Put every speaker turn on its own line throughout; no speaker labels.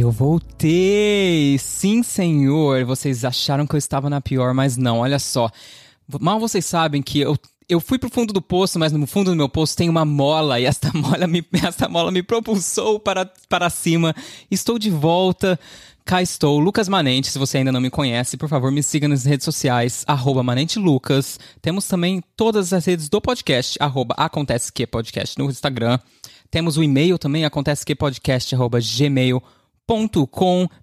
Eu voltei! Sim, senhor! Vocês acharam que eu estava na pior, mas não, olha só. Mal vocês sabem que eu, eu fui pro fundo do poço, mas no fundo do meu poço tem uma mola, e esta mola me, esta mola me propulsou para, para cima. Estou de volta. Cá estou, Lucas Manente. Se você ainda não me conhece, por favor, me siga nas redes sociais, arroba Manente Lucas. Temos também todas as redes do podcast, arroba Acontece Que Podcast no Instagram. Temos o e-mail também, acontece que podcast, arroba gmail.com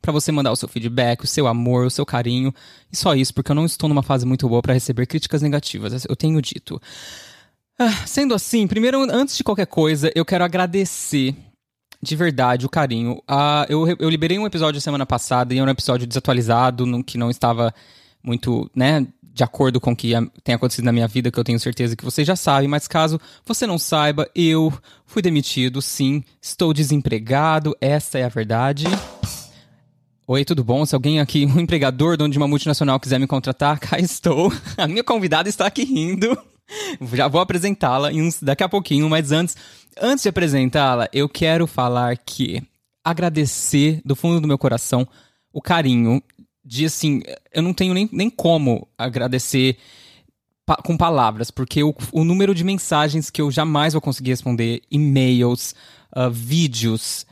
para você mandar o seu feedback, o seu amor, o seu carinho. E só isso, porque eu não estou numa fase muito boa para receber críticas negativas, eu tenho dito. Ah, sendo assim, primeiro, antes de qualquer coisa, eu quero agradecer de verdade o carinho. Ah, eu, eu liberei um episódio semana passada e era um episódio desatualizado, no, que não estava muito, né, de acordo com o que tem acontecido na minha vida, que eu tenho certeza que vocês já sabem, mas caso você não saiba, eu fui demitido, sim, estou desempregado, essa é a verdade. Oi, tudo bom? Se alguém aqui, um empregador, dono de uma multinacional, quiser me contratar, cá estou. A minha convidada está aqui rindo. Já vou apresentá-la daqui a pouquinho, mas antes, antes de apresentá-la, eu quero falar que agradecer do fundo do meu coração o carinho de assim, eu não tenho nem, nem como agradecer pa com palavras, porque o, o, número de mensagens que eu jamais vou conseguir responder, e-mails, uh, vídeos,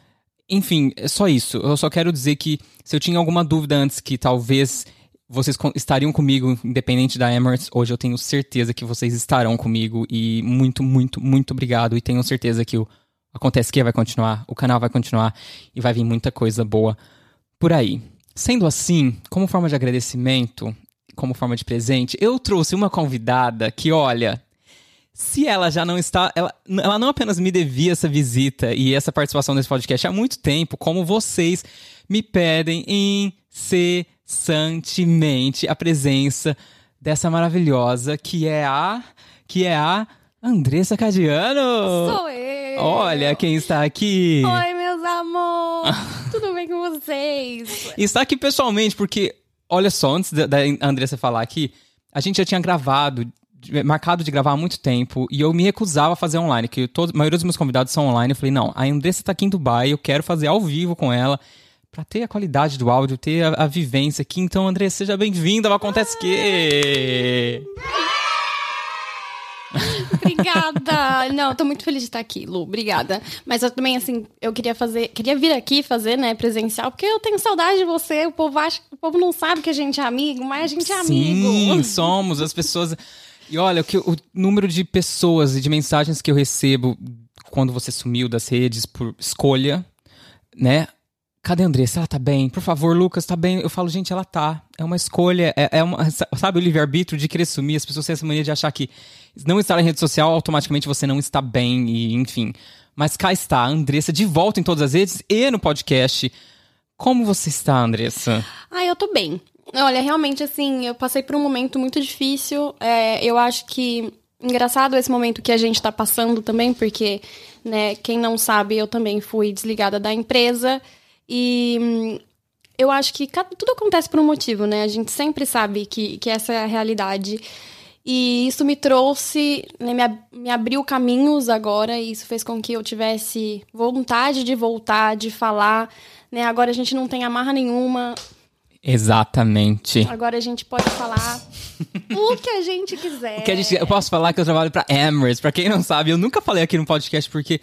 enfim, é só isso. Eu só quero dizer que se eu tinha alguma dúvida antes que talvez vocês estariam comigo, independente da Emirates, hoje eu tenho certeza que vocês estarão comigo e muito, muito, muito obrigado e tenho certeza que o Acontece Que vai continuar, o canal vai continuar e vai vir muita coisa boa por aí. Sendo assim, como forma de agradecimento, como forma de presente, eu trouxe uma convidada que, olha, se ela já não está. Ela, ela não apenas me devia essa visita e essa participação nesse podcast há muito tempo, como vocês me pedem incessantemente a presença dessa maravilhosa que é a. que é a Andressa Cadiano!
Sou eu!
Olha quem está aqui!
Oi, meus amores! Tudo bem com vocês?
E está aqui pessoalmente, porque, olha só, antes da, Andressa falar aqui, a gente já tinha gravado, marcado de gravar há muito tempo, e eu me recusava a fazer online, que todo, a maioria dos meus convidados são online. Eu falei, não, a Andressa está aqui em Dubai, eu quero fazer ao vivo com ela para ter a qualidade do áudio, ter a, a vivência aqui. Então, Andressa, seja bem-vinda ao Acontece Que!
Obrigada! Não, tô muito feliz de estar aqui, Lu. Obrigada. Mas eu também, assim, eu queria fazer, queria vir aqui fazer, né, presencial, porque eu tenho saudade de você. O povo acha, o povo não sabe que a gente é amigo, mas a gente é amigo.
Sim, somos. As pessoas. E olha, o, que, o número de pessoas e de mensagens que eu recebo quando você sumiu das redes por escolha, né? Cadê a Andressa? Ela tá bem. Por favor, Lucas, tá bem. Eu falo, gente, ela tá. É uma escolha. É, é uma, sabe o livre-arbítrio de querer sumir? As pessoas têm essa mania de achar que não estar em rede social, automaticamente você não está bem, e enfim. Mas cá está a Andressa de volta em todas as redes e no podcast. Como você está, Andressa?
Ah, eu tô bem. Olha, realmente, assim, eu passei por um momento muito difícil. É, eu acho que engraçado esse momento que a gente tá passando também, porque, né, quem não sabe, eu também fui desligada da empresa. E hum, eu acho que tudo acontece por um motivo, né? A gente sempre sabe que, que essa é a realidade. E isso me trouxe, né, me, me abriu caminhos agora, e isso fez com que eu tivesse vontade de voltar, de falar. Né? Agora a gente não tem amarra nenhuma.
Exatamente.
Agora a gente pode falar o que a gente quiser.
O que a gente, eu posso falar que eu trabalho para Emirates. Para quem não sabe, eu nunca falei aqui no podcast porque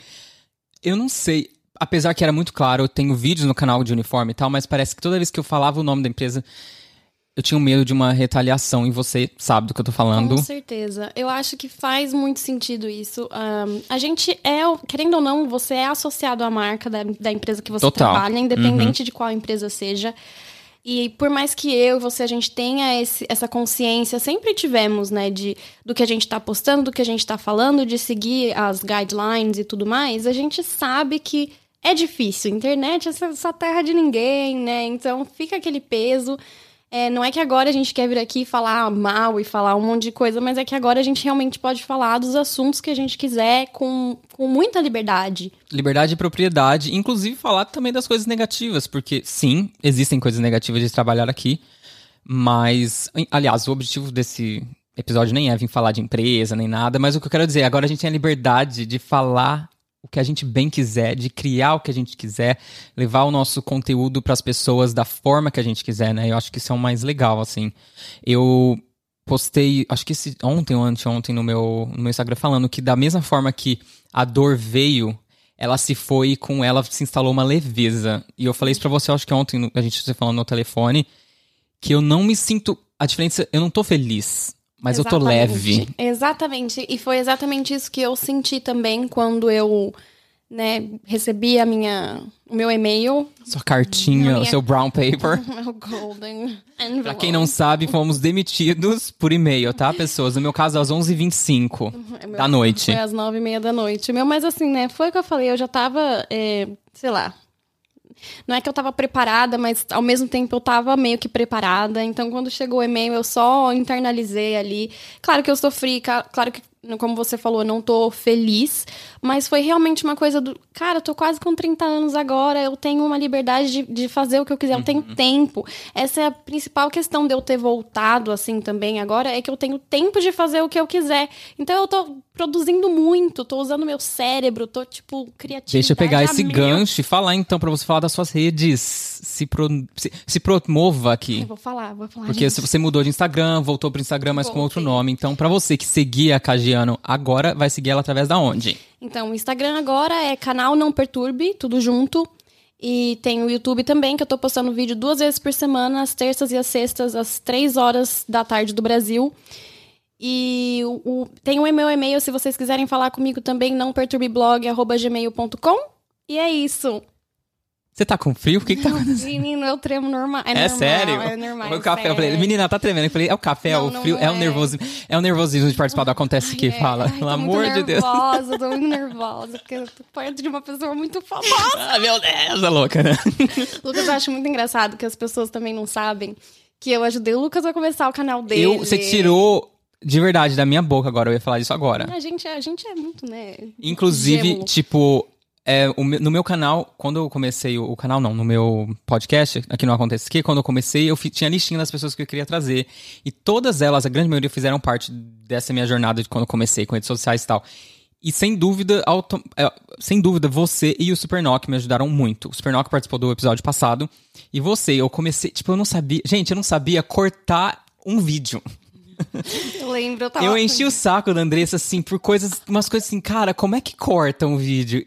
eu não sei apesar que era muito claro, eu tenho vídeos no canal de uniforme e tal, mas parece que toda vez que eu falava o nome da empresa, eu tinha um medo de uma retaliação e você sabe do que eu tô falando.
Com certeza. Eu acho que faz muito sentido isso. Um, a gente é, querendo ou não, você é associado à marca da, da empresa que você Total. trabalha, independente uhum. de qual empresa seja. E por mais que eu e você a gente tenha esse, essa consciência, sempre tivemos, né, de do que a gente está postando, do que a gente está falando, de seguir as guidelines e tudo mais, a gente sabe que é difícil. Internet é essa terra de ninguém, né? Então fica aquele peso. É, não é que agora a gente quer vir aqui falar mal e falar um monte de coisa, mas é que agora a gente realmente pode falar dos assuntos que a gente quiser com, com muita liberdade.
Liberdade e propriedade, inclusive falar também das coisas negativas, porque sim, existem coisas negativas de trabalhar aqui, mas, aliás, o objetivo desse episódio nem é vir falar de empresa nem nada, mas o que eu quero dizer, agora a gente tem a liberdade de falar o que a gente bem quiser, de criar o que a gente quiser, levar o nosso conteúdo para as pessoas da forma que a gente quiser, né? Eu acho que isso é o mais legal, assim. Eu postei, acho que esse, ontem ou anteontem no meu, no meu Instagram falando que da mesma forma que a dor veio, ela se foi e com ela se instalou uma leveza. E eu falei isso pra você, acho que ontem a gente estava falando no telefone, que eu não me sinto, a diferença, eu não tô feliz mas exatamente. eu tô leve.
Exatamente. E foi exatamente isso que eu senti também quando eu né, recebi a minha, o meu e-mail.
Sua cartinha, minha... o seu brown paper. meu golden envelope. Pra quem não sabe, fomos demitidos por e-mail, tá, pessoas? No meu caso, às 11h25 é, da noite.
Foi às 9h30 da noite. Meu, mas assim, né, foi o que eu falei, eu já tava, é, sei lá, não é que eu estava preparada, mas ao mesmo tempo eu estava meio que preparada. Então, quando chegou o e-mail, eu só internalizei ali. Claro que eu sofri, claro que como você falou, eu não tô feliz, mas foi realmente uma coisa do. Cara, eu tô quase com 30 anos agora, eu tenho uma liberdade de, de fazer o que eu quiser, eu tenho uhum. tempo. Essa é a principal questão de eu ter voltado assim também agora, é que eu tenho tempo de fazer o que eu quiser. Então eu tô produzindo muito, tô usando meu cérebro, tô, tipo, criativo.
Deixa eu pegar esse gancho e falar então, para você falar das suas redes. Se, pro, se, se promova aqui.
Eu vou falar, vou falar.
Porque
gente.
você mudou de Instagram, voltou pro Instagram, mas Voltei. com outro nome. Então, para você que seguia a Agora, vai seguir ela através da onde?
Então, o Instagram agora é canal Não Perturbe, tudo junto. E tem o YouTube também, que eu tô postando vídeo duas vezes por semana, às terças e às sextas, às três horas da tarde do Brasil. E o, o, tem o meu e-mail, se vocês quiserem falar comigo também, não perturbeblog.gmail.com. E é isso.
Você tá com frio? O que, que tá acontecendo?
Menino, eu tremo normal. É,
é
normal,
sério?
É normal.
O café, eu falei, menina, tá tremendo. Eu falei, é o café, não, é o frio, é, o nervosismo. É o nervosismo de participar do Acontece Que, é, fala. Ai, Pelo amor de Deus.
Nervosa, tô muito nervosa, porque eu tô perto de uma pessoa muito famosa.
ah, meu Deus, é louca, né?
Lucas, eu acho muito engraçado que as pessoas também não sabem que eu ajudei o Lucas a começar o canal dele.
Eu, você tirou de verdade, da minha boca agora, eu ia falar disso agora.
A gente, a gente é muito, né?
Inclusive, gelo. tipo, é, o, no meu canal, quando eu comecei o, o, canal, não, no meu podcast, aqui no Acontece Que, quando eu comecei, eu tinha listinha das pessoas que eu queria trazer. E todas elas, a grande maioria, fizeram parte dessa minha jornada de quando eu comecei com redes sociais e tal. E sem dúvida, auto, é, sem dúvida, você e o Supernock me ajudaram muito. O Supernock participou do episódio passado. E você, eu comecei. Tipo, eu não sabia. Gente, eu não sabia cortar um vídeo.
Eu lembro, eu tava.
Eu enchi o saco da Andressa, assim, por coisas. Umas coisas assim, cara, como é que corta um vídeo?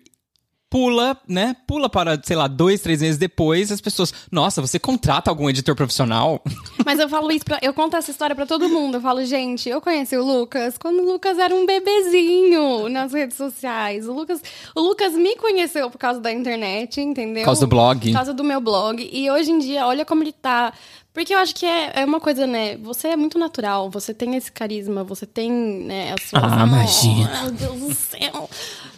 Pula, né? Pula para, sei lá, dois, três meses depois, as pessoas, nossa, você contrata algum editor profissional?
Mas eu falo isso, pra, eu conto essa história para todo mundo. Eu falo, gente, eu conheci o Lucas quando o Lucas era um bebezinho nas redes sociais. O Lucas, o Lucas me conheceu por causa da internet, entendeu? Por
causa do blog.
Por causa do meu blog. E hoje em dia, olha como ele tá porque eu acho que é, é uma coisa, né? Você é muito natural, você tem esse carisma, você tem, né, a sua.
Ah, imagina.
Oh, meu Deus do céu.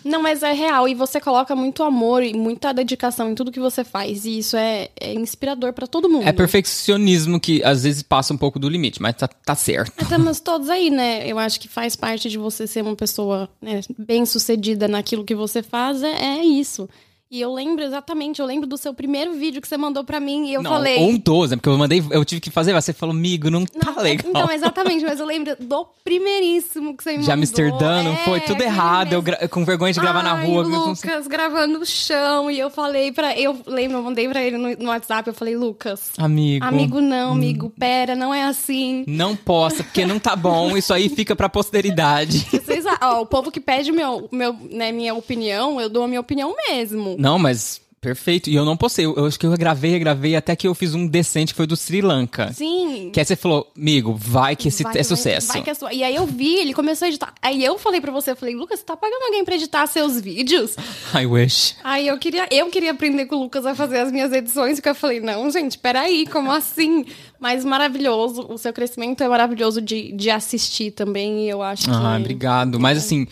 Não, mas é real. E você coloca muito amor e muita dedicação em tudo que você faz. E isso é, é inspirador para todo mundo.
É perfeccionismo que às vezes passa um pouco do limite, mas tá, tá certo.
Estamos todos aí, né? Eu acho que faz parte de você ser uma pessoa né, bem sucedida naquilo que você faz. É, é isso. E eu lembro exatamente, eu lembro do seu primeiro vídeo que você mandou para mim e eu
não,
falei.
Um dos, é porque eu mandei, eu tive que fazer, você falou, amigo, não, tá não legal.
Então, exatamente, mas eu lembro do primeiríssimo que você me
mandou.
De
Amsterdã, não é, foi? Tudo errado, eu com vergonha de gravar
Ai,
na rua.
Lucas gravando no chão, e eu falei para Eu lembro, eu mandei pra ele no, no, WhatsApp, eu falei, Lucas.
Amigo.
Amigo, não, amigo, pera, não é assim.
Não possa, porque não tá bom, isso aí fica pra posteridade.
Vocês, ó, o povo que pede meu, meu, né, minha opinião, eu dou a minha opinião mesmo.
Não, mas Perfeito. E eu não postei. Eu, eu acho que eu gravei, gravei até que eu fiz um decente que foi do Sri Lanka.
Sim.
Que aí você falou, amigo, vai que esse vai, é sucesso.
Vai, que é sua. E aí eu vi, ele começou a editar. Aí eu falei pra você, eu falei, Lucas, você tá pagando alguém pra editar seus vídeos?
I wish.
Aí eu queria, eu queria aprender com o Lucas a fazer as minhas edições, porque eu falei, não, gente, peraí, como assim? Mas maravilhoso, o seu crescimento é maravilhoso de, de assistir também, e eu acho que.
Ah, obrigado. Mas assim,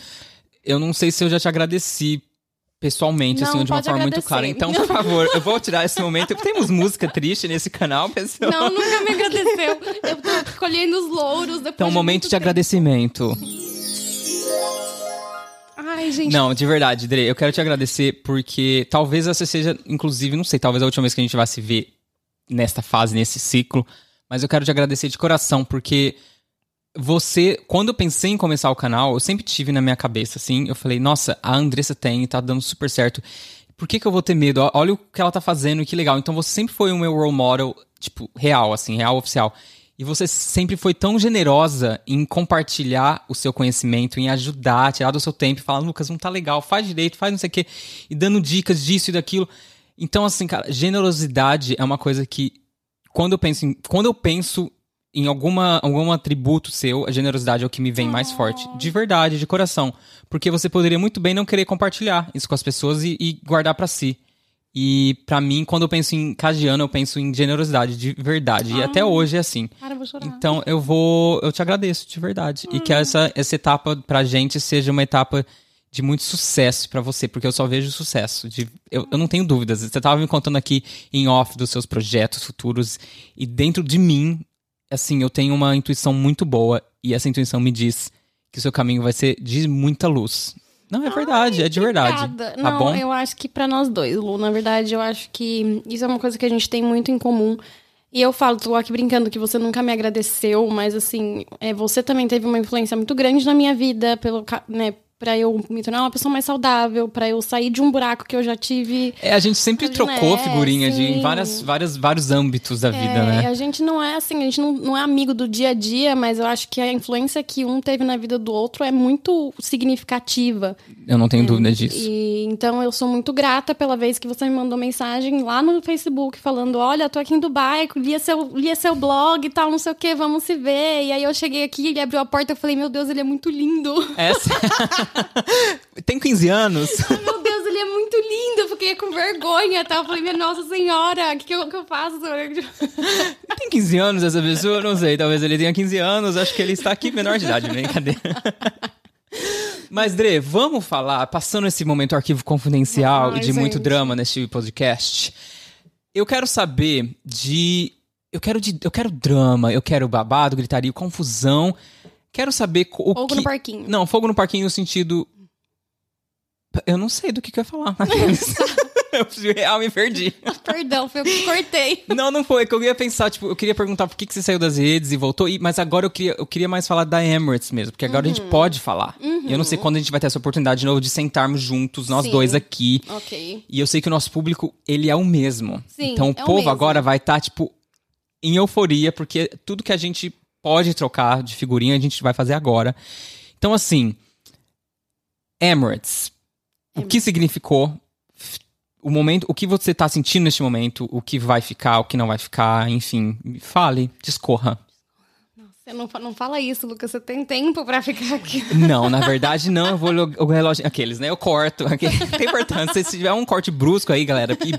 eu não sei se eu já te agradeci pessoalmente, assim, não, assim, de uma forma agradecer. muito clara. Então, por favor, eu vou tirar esse momento. Temos música triste nesse canal, pessoal.
Não, nunca me agradeceu. Eu tô colhendo os louros depois.
Então,
de
momento de
tempo.
agradecimento.
Ai, gente.
Não, de verdade, Dre, eu quero te agradecer porque talvez essa seja, inclusive, não sei, talvez a última vez que a gente vai se ver nesta fase, nesse ciclo, mas eu quero te agradecer de coração porque você, quando eu pensei em começar o canal, eu sempre tive na minha cabeça, assim, eu falei, nossa, a Andressa tem, tá dando super certo. Por que, que eu vou ter medo? Olha o que ela tá fazendo que legal. Então você sempre foi o meu role model, tipo, real, assim, real oficial. E você sempre foi tão generosa em compartilhar o seu conhecimento, em ajudar, tirar do seu tempo e falar, Lucas, não tá legal, faz direito, faz não sei o quê, e dando dicas disso e daquilo. Então, assim, cara, generosidade é uma coisa que, quando eu penso em, quando eu penso em alguma, algum atributo seu, a generosidade é o que me vem mais forte. De verdade, de coração. Porque você poderia muito bem não querer compartilhar isso com as pessoas e, e guardar para si. E para mim, quando eu penso em Cadiano, eu penso em generosidade de verdade. Ai, e até hoje é assim.
Cara, vou chorar.
Então eu vou. Eu te agradeço de verdade. E que hum. essa, essa etapa pra gente seja uma etapa de muito sucesso para você, porque eu só vejo sucesso. De, eu, eu não tenho dúvidas. Você tava me contando aqui em off dos seus projetos futuros. E dentro de mim, assim, eu tenho uma intuição muito boa. E essa intuição me diz que o seu caminho vai ser de muita luz. Não, é verdade,
Ai,
é de verdade.
Tá não,
bom?
eu acho que para nós dois, Lu, na verdade, eu acho que isso é uma coisa que a gente tem muito em comum. E eu falo, tô aqui brincando que você nunca me agradeceu, mas assim, é, você também teve uma influência muito grande na minha vida, pelo, né, para eu me tornar uma pessoa mais saudável, para eu sair de um buraco que eu já tive.
É, a gente sempre trocou figurinha de, em várias, várias, vários âmbitos da é, vida, né?
A gente não é assim, a gente não, não é amigo do dia a dia, mas eu acho que a influência que um teve na vida do outro é muito significativa.
Eu não tenho é, dúvida disso.
E, então eu sou muito grata pela vez que você me mandou mensagem lá no Facebook falando: olha, tô aqui em Dubai, lia seu, lia seu blog e tal, não sei o que, vamos se ver. E aí eu cheguei aqui, ele abriu a porta e falei, meu Deus, ele é muito lindo.
Essa. Tem 15 anos.
Ai, meu Deus, ele é muito lindo. Eu fiquei com vergonha, tá? Eu falei, minha Nossa Senhora, o que, que, eu, que eu faço?
Tem 15 anos essa pessoa? Não sei, talvez ele tenha 15 anos. Acho que ele está aqui menor de idade, brincadeira. Mas, Dre, vamos falar, passando esse momento arquivo confidencial Ai, e de gente. muito drama neste podcast. Eu quero saber de. Eu quero, de, eu quero drama, eu quero babado, gritaria, confusão. Quero saber o
fogo
que...
no parquinho.
Não, fogo no parquinho no sentido... Eu não sei do que, que eu ia falar. eu real me perdi.
Perdão, foi eu que cortei.
Não, não foi. É que eu ia pensar, tipo, eu queria perguntar por que, que você saiu das redes e voltou, mas agora eu queria, eu queria mais falar da Emirates mesmo, porque agora uhum. a gente uhum. pode falar. Uhum. E eu não sei quando a gente vai ter essa oportunidade de novo de sentarmos juntos, nós Sim. dois aqui.
Ok.
E eu sei que o nosso público, ele é o mesmo.
Sim,
então o
é
povo o agora vai estar, tá, tipo, em euforia, porque tudo que a gente pode trocar de figurinha, a gente vai fazer agora. Então, assim, Emirates, o que significou o momento, o que você está sentindo neste momento, o que vai ficar, o que não vai ficar, enfim, fale, discorra.
Você não, não fala isso, Lucas. Você tem tempo para ficar aqui.
Não, na verdade não. Eu vou o relógio. Aqueles, né? Eu corto. Tem importância. Se tiver um corte brusco aí, galera, e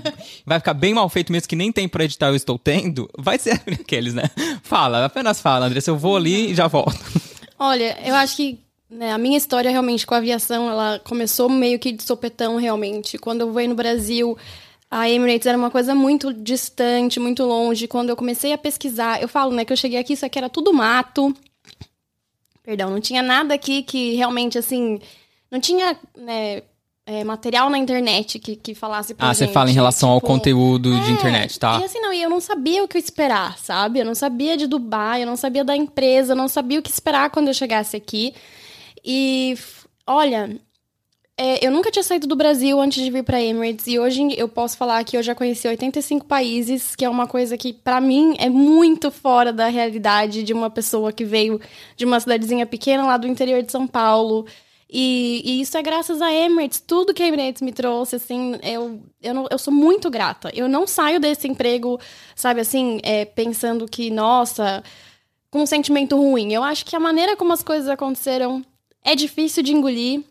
vai ficar bem mal feito mesmo, que nem tem pra editar eu estou tendo, vai ser aqueles, né? Fala, apenas fala, Andressa. Eu vou ali e já volto.
Olha, eu acho que né, a minha história realmente com a aviação, ela começou meio que de sopetão, realmente. Quando eu veio no Brasil a Emirates era uma coisa muito distante, muito longe. Quando eu comecei a pesquisar, eu falo, né, que eu cheguei aqui, isso aqui era tudo mato. Perdão, não tinha nada aqui que realmente, assim, não tinha, né, é, material na internet que, que falasse pra
Ah,
gente,
você fala em relação tipo, ao conteúdo é, de internet, tá?
E assim, não, e eu não sabia o que esperar, sabe? Eu não sabia de Dubai, eu não sabia da empresa, eu não sabia o que esperar quando eu chegasse aqui. E, olha, é, eu nunca tinha saído do Brasil antes de vir para Emirates e hoje eu posso falar que eu já conheci 85 países, que é uma coisa que para mim é muito fora da realidade de uma pessoa que veio de uma cidadezinha pequena lá do interior de São Paulo. E, e isso é graças a Emirates. Tudo que a Emirates me trouxe, assim, eu, eu, não, eu sou muito grata. Eu não saio desse emprego, sabe, assim, é, pensando que, nossa, com um sentimento ruim. Eu acho que a maneira como as coisas aconteceram é difícil de engolir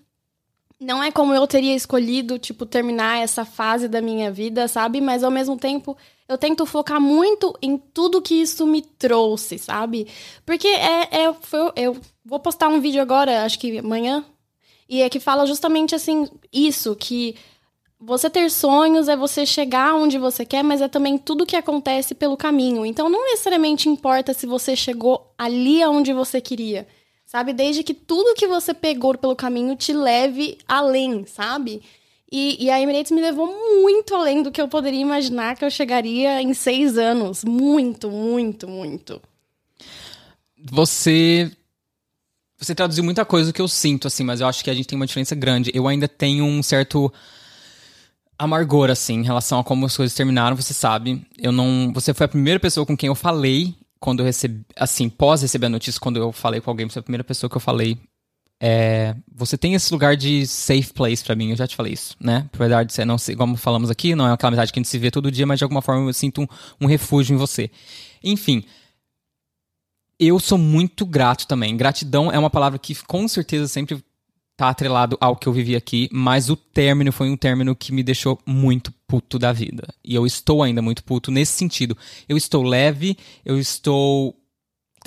não é como eu teria escolhido, tipo, terminar essa fase da minha vida, sabe? Mas ao mesmo tempo, eu tento focar muito em tudo que isso me trouxe, sabe? Porque é, é foi, eu vou postar um vídeo agora, acho que amanhã, e é que fala justamente assim, isso, que você ter sonhos é você chegar onde você quer, mas é também tudo que acontece pelo caminho. Então não necessariamente importa se você chegou ali aonde você queria sabe? Desde que tudo que você pegou pelo caminho te leve além, sabe? E, e, a Emirates me levou muito além do que eu poderia imaginar que eu chegaria em seis anos. Muito, muito, muito.
Você Você traduziu muita coisa que eu sinto, assim, mas eu acho que a gente tem uma diferença grande. Eu ainda tenho um certo amargor, assim, em relação a como as coisas terminaram, você sabe. Eu não. Você foi a primeira pessoa com quem eu falei quando eu recebi. Assim, pós receber a notícia, quando eu falei com alguém, você é a primeira pessoa que eu falei. É, você tem esse lugar de safe place para mim, eu já te falei isso, né? Por verdade, não sei, como falamos aqui, não é aquela amizade que a gente se vê todo dia, mas de alguma forma eu sinto um, um refúgio em você. Enfim, eu sou muito grato também. Gratidão é uma palavra que com certeza sempre tá atrelado ao que eu vivi aqui, mas o término foi um término que me deixou muito puto da vida. E eu estou ainda muito puto nesse sentido. Eu estou leve, eu estou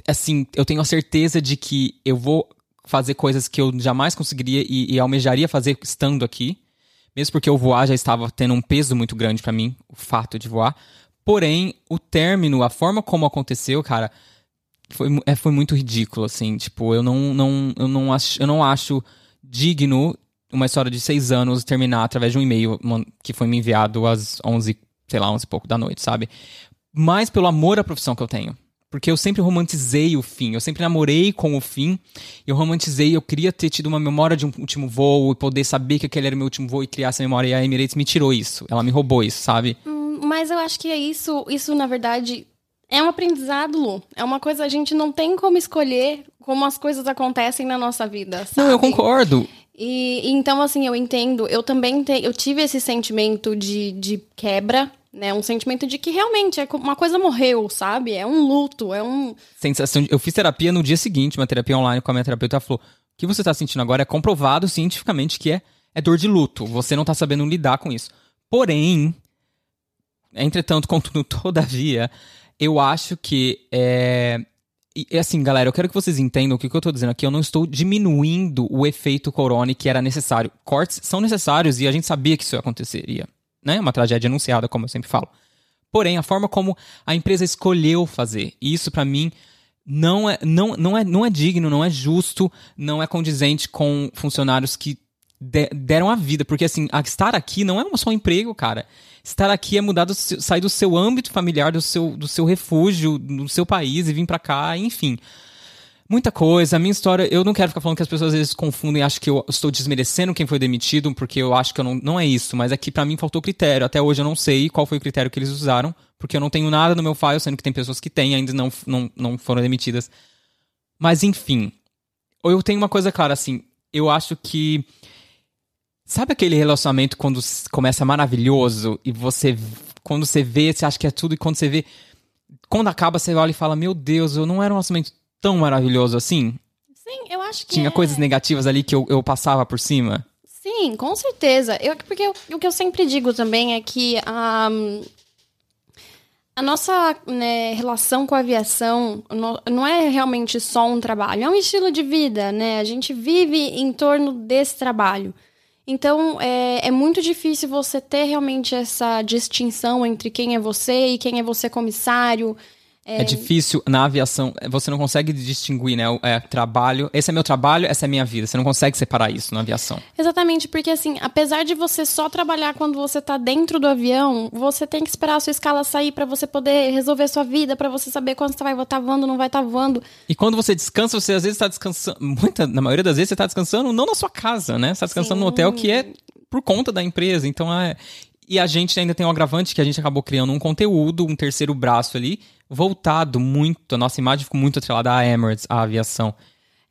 assim, eu tenho a certeza de que eu vou fazer coisas que eu jamais conseguiria e, e almejaria fazer estando aqui. Mesmo porque o voar já estava tendo um peso muito grande para mim, o fato de voar. Porém, o término, a forma como aconteceu, cara, foi, é, foi muito ridículo, assim. Tipo, eu não, não, eu não eu não acho digno uma história de seis anos terminar através de um e-mail que foi me enviado às 11, sei lá, 11 e pouco da noite, sabe? Mais pelo amor à profissão que eu tenho. Porque eu sempre romantizei o fim, eu sempre namorei com o fim, eu romantizei, eu queria ter tido uma memória de um último voo e poder saber que aquele era meu último voo e criar essa memória. E a Emirates me tirou isso, ela me roubou isso, sabe?
Hum, mas eu acho que é isso, isso na verdade é um aprendizado, Lu. É uma coisa a gente não tem como escolher como as coisas acontecem na nossa vida. Sabe?
Não, eu concordo.
E, então, assim, eu entendo. Eu também te, eu tive esse sentimento de, de quebra, né? Um sentimento de que realmente é uma coisa morreu, sabe? É um luto, é um.
Sensação. De, eu fiz terapia no dia seguinte, uma terapia online com a minha terapeuta. Ela falou: o que você tá sentindo agora é comprovado cientificamente que é, é dor de luto. Você não tá sabendo lidar com isso. Porém, entretanto, contudo, todavia, eu acho que é, e assim, galera, eu quero que vocês entendam o que, eu tô dizendo aqui. Eu não estou diminuindo o efeito corona que era necessário. Cortes são necessários e a gente sabia que isso aconteceria. Né? Uma tragédia anunciada, como eu sempre falo. Porém, a forma como a empresa escolheu fazer, isso para mim não é, não, não, é, não é digno, não é justo, não é condizente com funcionários que de, deram a vida. Porque, assim, estar aqui não é só um emprego, cara estar aqui é mudar do sair do seu âmbito familiar, do seu, do seu refúgio, do seu país e vir para cá, enfim. Muita coisa. A minha história, eu não quero ficar falando que as pessoas às vezes confundem acham que eu estou desmerecendo quem foi demitido, porque eu acho que eu não, não é isso, mas é que para mim faltou critério. Até hoje eu não sei qual foi o critério que eles usaram, porque eu não tenho nada no meu file, sendo que tem pessoas que têm ainda não, não, não foram demitidas. Mas enfim, eu tenho uma coisa clara, assim, eu acho que Sabe aquele relacionamento quando começa maravilhoso e você, quando você vê, você acha que é tudo e quando você vê, quando acaba, você olha e fala: Meu Deus, eu não era um relacionamento tão maravilhoso assim?
Sim, eu acho que.
Tinha
é...
coisas negativas ali que eu, eu passava por cima?
Sim, com certeza. Eu, porque eu, o que eu sempre digo também é que um, a nossa né, relação com a aviação não é realmente só um trabalho, é um estilo de vida, né? A gente vive em torno desse trabalho. Então, é, é muito difícil você ter realmente essa distinção entre quem é você e quem é você comissário.
É... é, difícil na aviação, você não consegue distinguir, né? É, trabalho, esse é meu trabalho, essa é minha vida. Você não consegue separar isso na aviação.
Exatamente, porque assim, apesar de você só trabalhar quando você tá dentro do avião, você tem que esperar a sua escala sair para você poder resolver sua vida, para você saber quando você vai estar tá voando, não vai estar tá voando.
E quando você descansa, você às vezes está descansando, muita, na maioria das vezes você tá descansando não na sua casa, né? Você tá descansando Sim. no hotel que é por conta da empresa. Então é. E a gente ainda tem um agravante que a gente acabou criando um conteúdo, um terceiro braço ali, voltado muito, a nossa imagem ficou muito atrelada à Emirates, à aviação.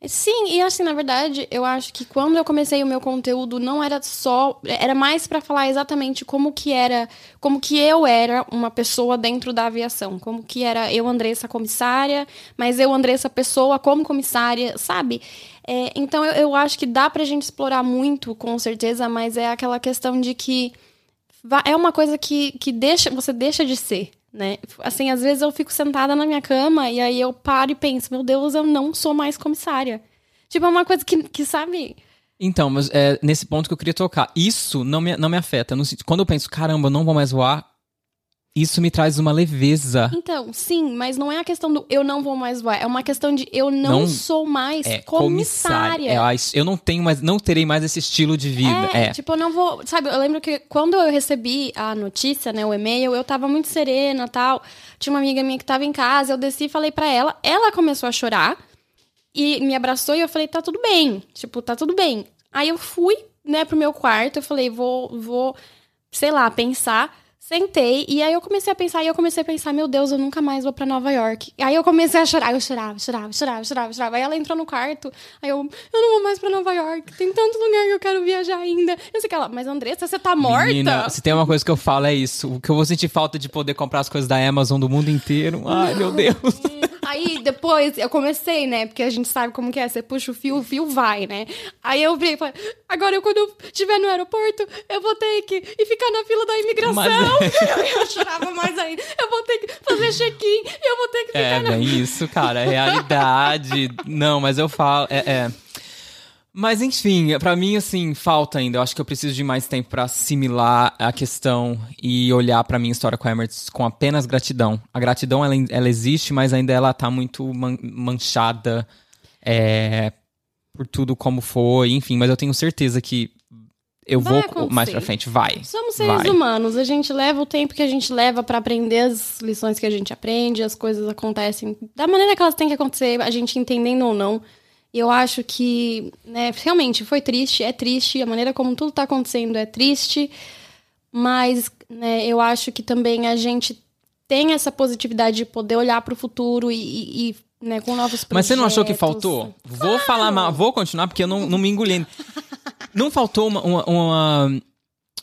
Sim, e assim, na verdade, eu acho que quando eu comecei o meu conteúdo não era só, era mais para falar exatamente como que era, como que eu era uma pessoa dentro da aviação, como que era eu Andressa comissária, mas eu Andressa pessoa como comissária, sabe? É, então eu, eu acho que dá pra gente explorar muito, com certeza, mas é aquela questão de que é uma coisa que, que deixa, você deixa de ser, né? Assim, às vezes eu fico sentada na minha cama e aí eu paro e penso, meu Deus, eu não sou mais comissária. Tipo, é uma coisa que, que sabe...
Então, mas é nesse ponto que eu queria tocar. Isso não me, não me afeta. quando eu penso, caramba, não vou mais voar, isso me traz uma leveza.
Então, sim, mas não é a questão do eu não vou mais voar, é uma questão de eu não, não sou mais é, comissária.
É, eu não tenho mais, não terei mais esse estilo de vida. É, é,
tipo, eu não vou, sabe, eu lembro que quando eu recebi a notícia, né, o e-mail, eu tava muito serena, tal. Tinha uma amiga minha que tava em casa, eu desci e falei para ela, ela começou a chorar. e me abraçou e eu falei, tá tudo bem. Tipo, tá tudo bem. Aí eu fui, né, pro meu quarto, eu falei, vou, vou, sei lá, pensar. Sentei, e aí eu comecei a pensar, e eu comecei a pensar, meu Deus, eu nunca mais vou para Nova York. Aí eu comecei a chorar, eu chorava, chorava, chorava, chorava, chorava. Aí ela entrou no quarto, aí eu, eu não vou mais para Nova York, tem tanto lugar que eu quero viajar ainda. Eu sei que ela, mas Andressa, você tá morta? Menina,
se tem uma coisa que eu falo é isso, o que eu vou sentir falta de poder comprar as coisas da Amazon do mundo inteiro. Ai, não. meu Deus.
Aí depois eu comecei, né? Porque a gente sabe como que é. Você puxa o fio, o fio vai, né? Aí eu vi, falei, agora eu, quando eu estiver no aeroporto, eu vou ter que ir ficar na fila da imigração. Mas... eu chorava mais ainda. Eu vou ter que fazer check-in, eu vou ter que ficar
é,
na...
É, isso, cara. É realidade. Não, mas eu falo... é... é... Mas enfim, para mim assim, falta ainda. Eu acho que eu preciso de mais tempo para assimilar a questão e olhar para minha história com a Emirates com apenas gratidão. A gratidão ela, ela existe, mas ainda ela tá muito man manchada é, por tudo como foi, enfim, mas eu tenho certeza que eu vai vou acontecer. mais pra frente, vai.
Somos seres
vai.
humanos, a gente leva o tempo que a gente leva para aprender as lições que a gente aprende, as coisas acontecem da maneira que elas têm que acontecer, a gente entendendo ou não. Eu acho que, né, realmente foi triste, é triste, a maneira como tudo está acontecendo é triste, mas né, eu acho que também a gente tem essa positividade de poder olhar para o futuro e, e né, com novos projetos.
Mas você não achou que faltou? Vou claro. falar, vou continuar porque eu não, não me engoli. não faltou uma, uma, uma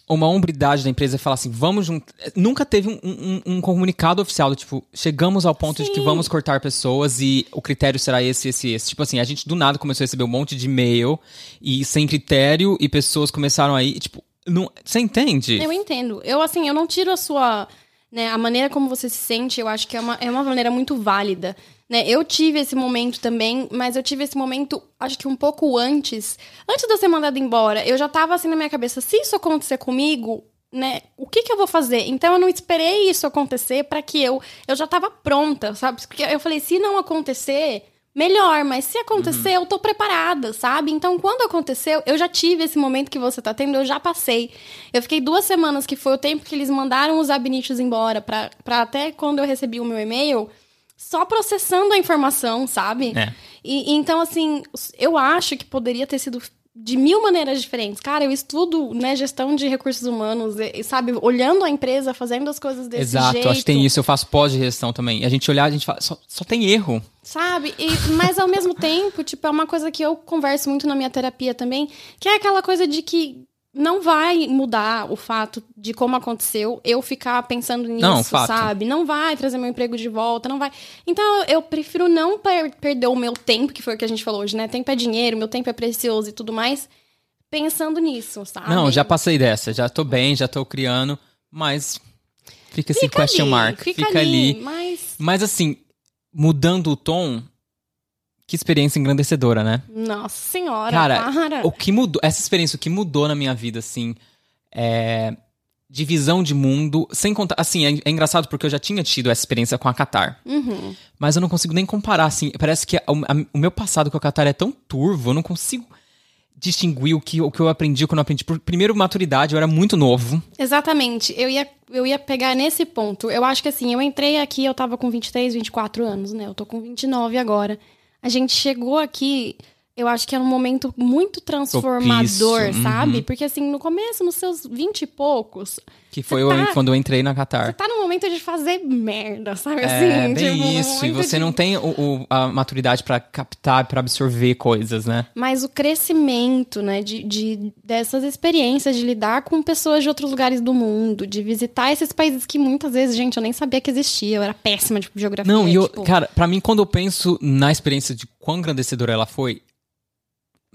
uma hombridade da empresa falar assim, vamos juntar. Nunca teve um, um, um, comunicado oficial do tipo, chegamos ao ponto Sim. de que vamos cortar pessoas e o critério será esse, esse, esse. Tipo assim, a gente do nada começou a receber um monte de e-mail e sem critério e pessoas começaram aí, tipo, não, você entende?
Eu entendo. Eu, assim, eu não tiro a sua. Né, a maneira como você se sente, eu acho que é uma, é uma maneira muito válida. Né? Eu tive esse momento também, mas eu tive esse momento, acho que um pouco antes. Antes de eu ser mandada embora, eu já tava assim na minha cabeça: se isso acontecer comigo, né, o que que eu vou fazer? Então eu não esperei isso acontecer para que eu. Eu já tava pronta, sabe? Porque eu falei: se não acontecer. Melhor, mas se acontecer, uhum. eu tô preparada, sabe? Então, quando aconteceu, eu já tive esse momento que você tá tendo, eu já passei. Eu fiquei duas semanas, que foi o tempo que eles mandaram os abinichos embora, pra, pra até quando eu recebi o meu e-mail, só processando a informação, sabe? É. E, então, assim, eu acho que poderia ter sido de mil maneiras diferentes. Cara, eu estudo, né, gestão de recursos humanos, e, sabe, olhando a empresa, fazendo as coisas desse
Exato,
jeito. Exato,
acho que tem isso. Eu faço pós-gestão também. A gente olhar, a gente fala, só, só tem erro.
Sabe? E, mas ao mesmo tempo, tipo, é uma coisa que eu converso muito na minha terapia também, que é aquela coisa de que não vai mudar o fato de como aconteceu eu ficar pensando nisso, não, sabe? Não vai trazer meu emprego de volta, não vai. Então eu prefiro não per perder o meu tempo, que foi o que a gente falou hoje, né? Tempo é dinheiro, meu tempo é precioso e tudo mais, pensando nisso, sabe?
Não, já passei dessa, já tô bem, já tô criando, mas fica esse fica question ali, mark, fica, fica ali, ali. Mas... mas assim, mudando o tom, que experiência engrandecedora, né?
Nossa senhora,
Cara, o que mudou, essa experiência, o que mudou na minha vida, assim, é de visão de mundo, sem contar, assim, é, é, engraçado porque eu já tinha tido essa experiência com a Qatar. Uhum. Mas eu não consigo nem comparar, assim, parece que a, a, o meu passado com a Qatar é tão turvo, eu não consigo distinguir o que, o que eu aprendi o que eu não aprendi. Primeiro, maturidade, eu era muito novo.
Exatamente, eu ia, eu ia pegar nesse ponto. Eu acho que, assim, eu entrei aqui, eu tava com 23, 24 anos, né? Eu tô com 29 agora a gente chegou aqui eu acho que é um momento muito transformador, Propício. sabe? Uhum. Porque assim, no começo, nos seus vinte e poucos.
Que foi tá, quando eu entrei na Qatar.
Você tá no momento de fazer merda, sabe?
É,
assim,
bem tipo, isso. E você de... não tem o, o, a maturidade para captar, para absorver coisas, né?
Mas o crescimento, né, de, de, dessas experiências, de lidar com pessoas de outros lugares do mundo, de visitar esses países que muitas vezes, gente, eu nem sabia que existia. Eu era péssima de geografia.
Não, e eu,
tipo...
cara, para mim, quando eu penso na experiência de quão engrandecedora ela foi,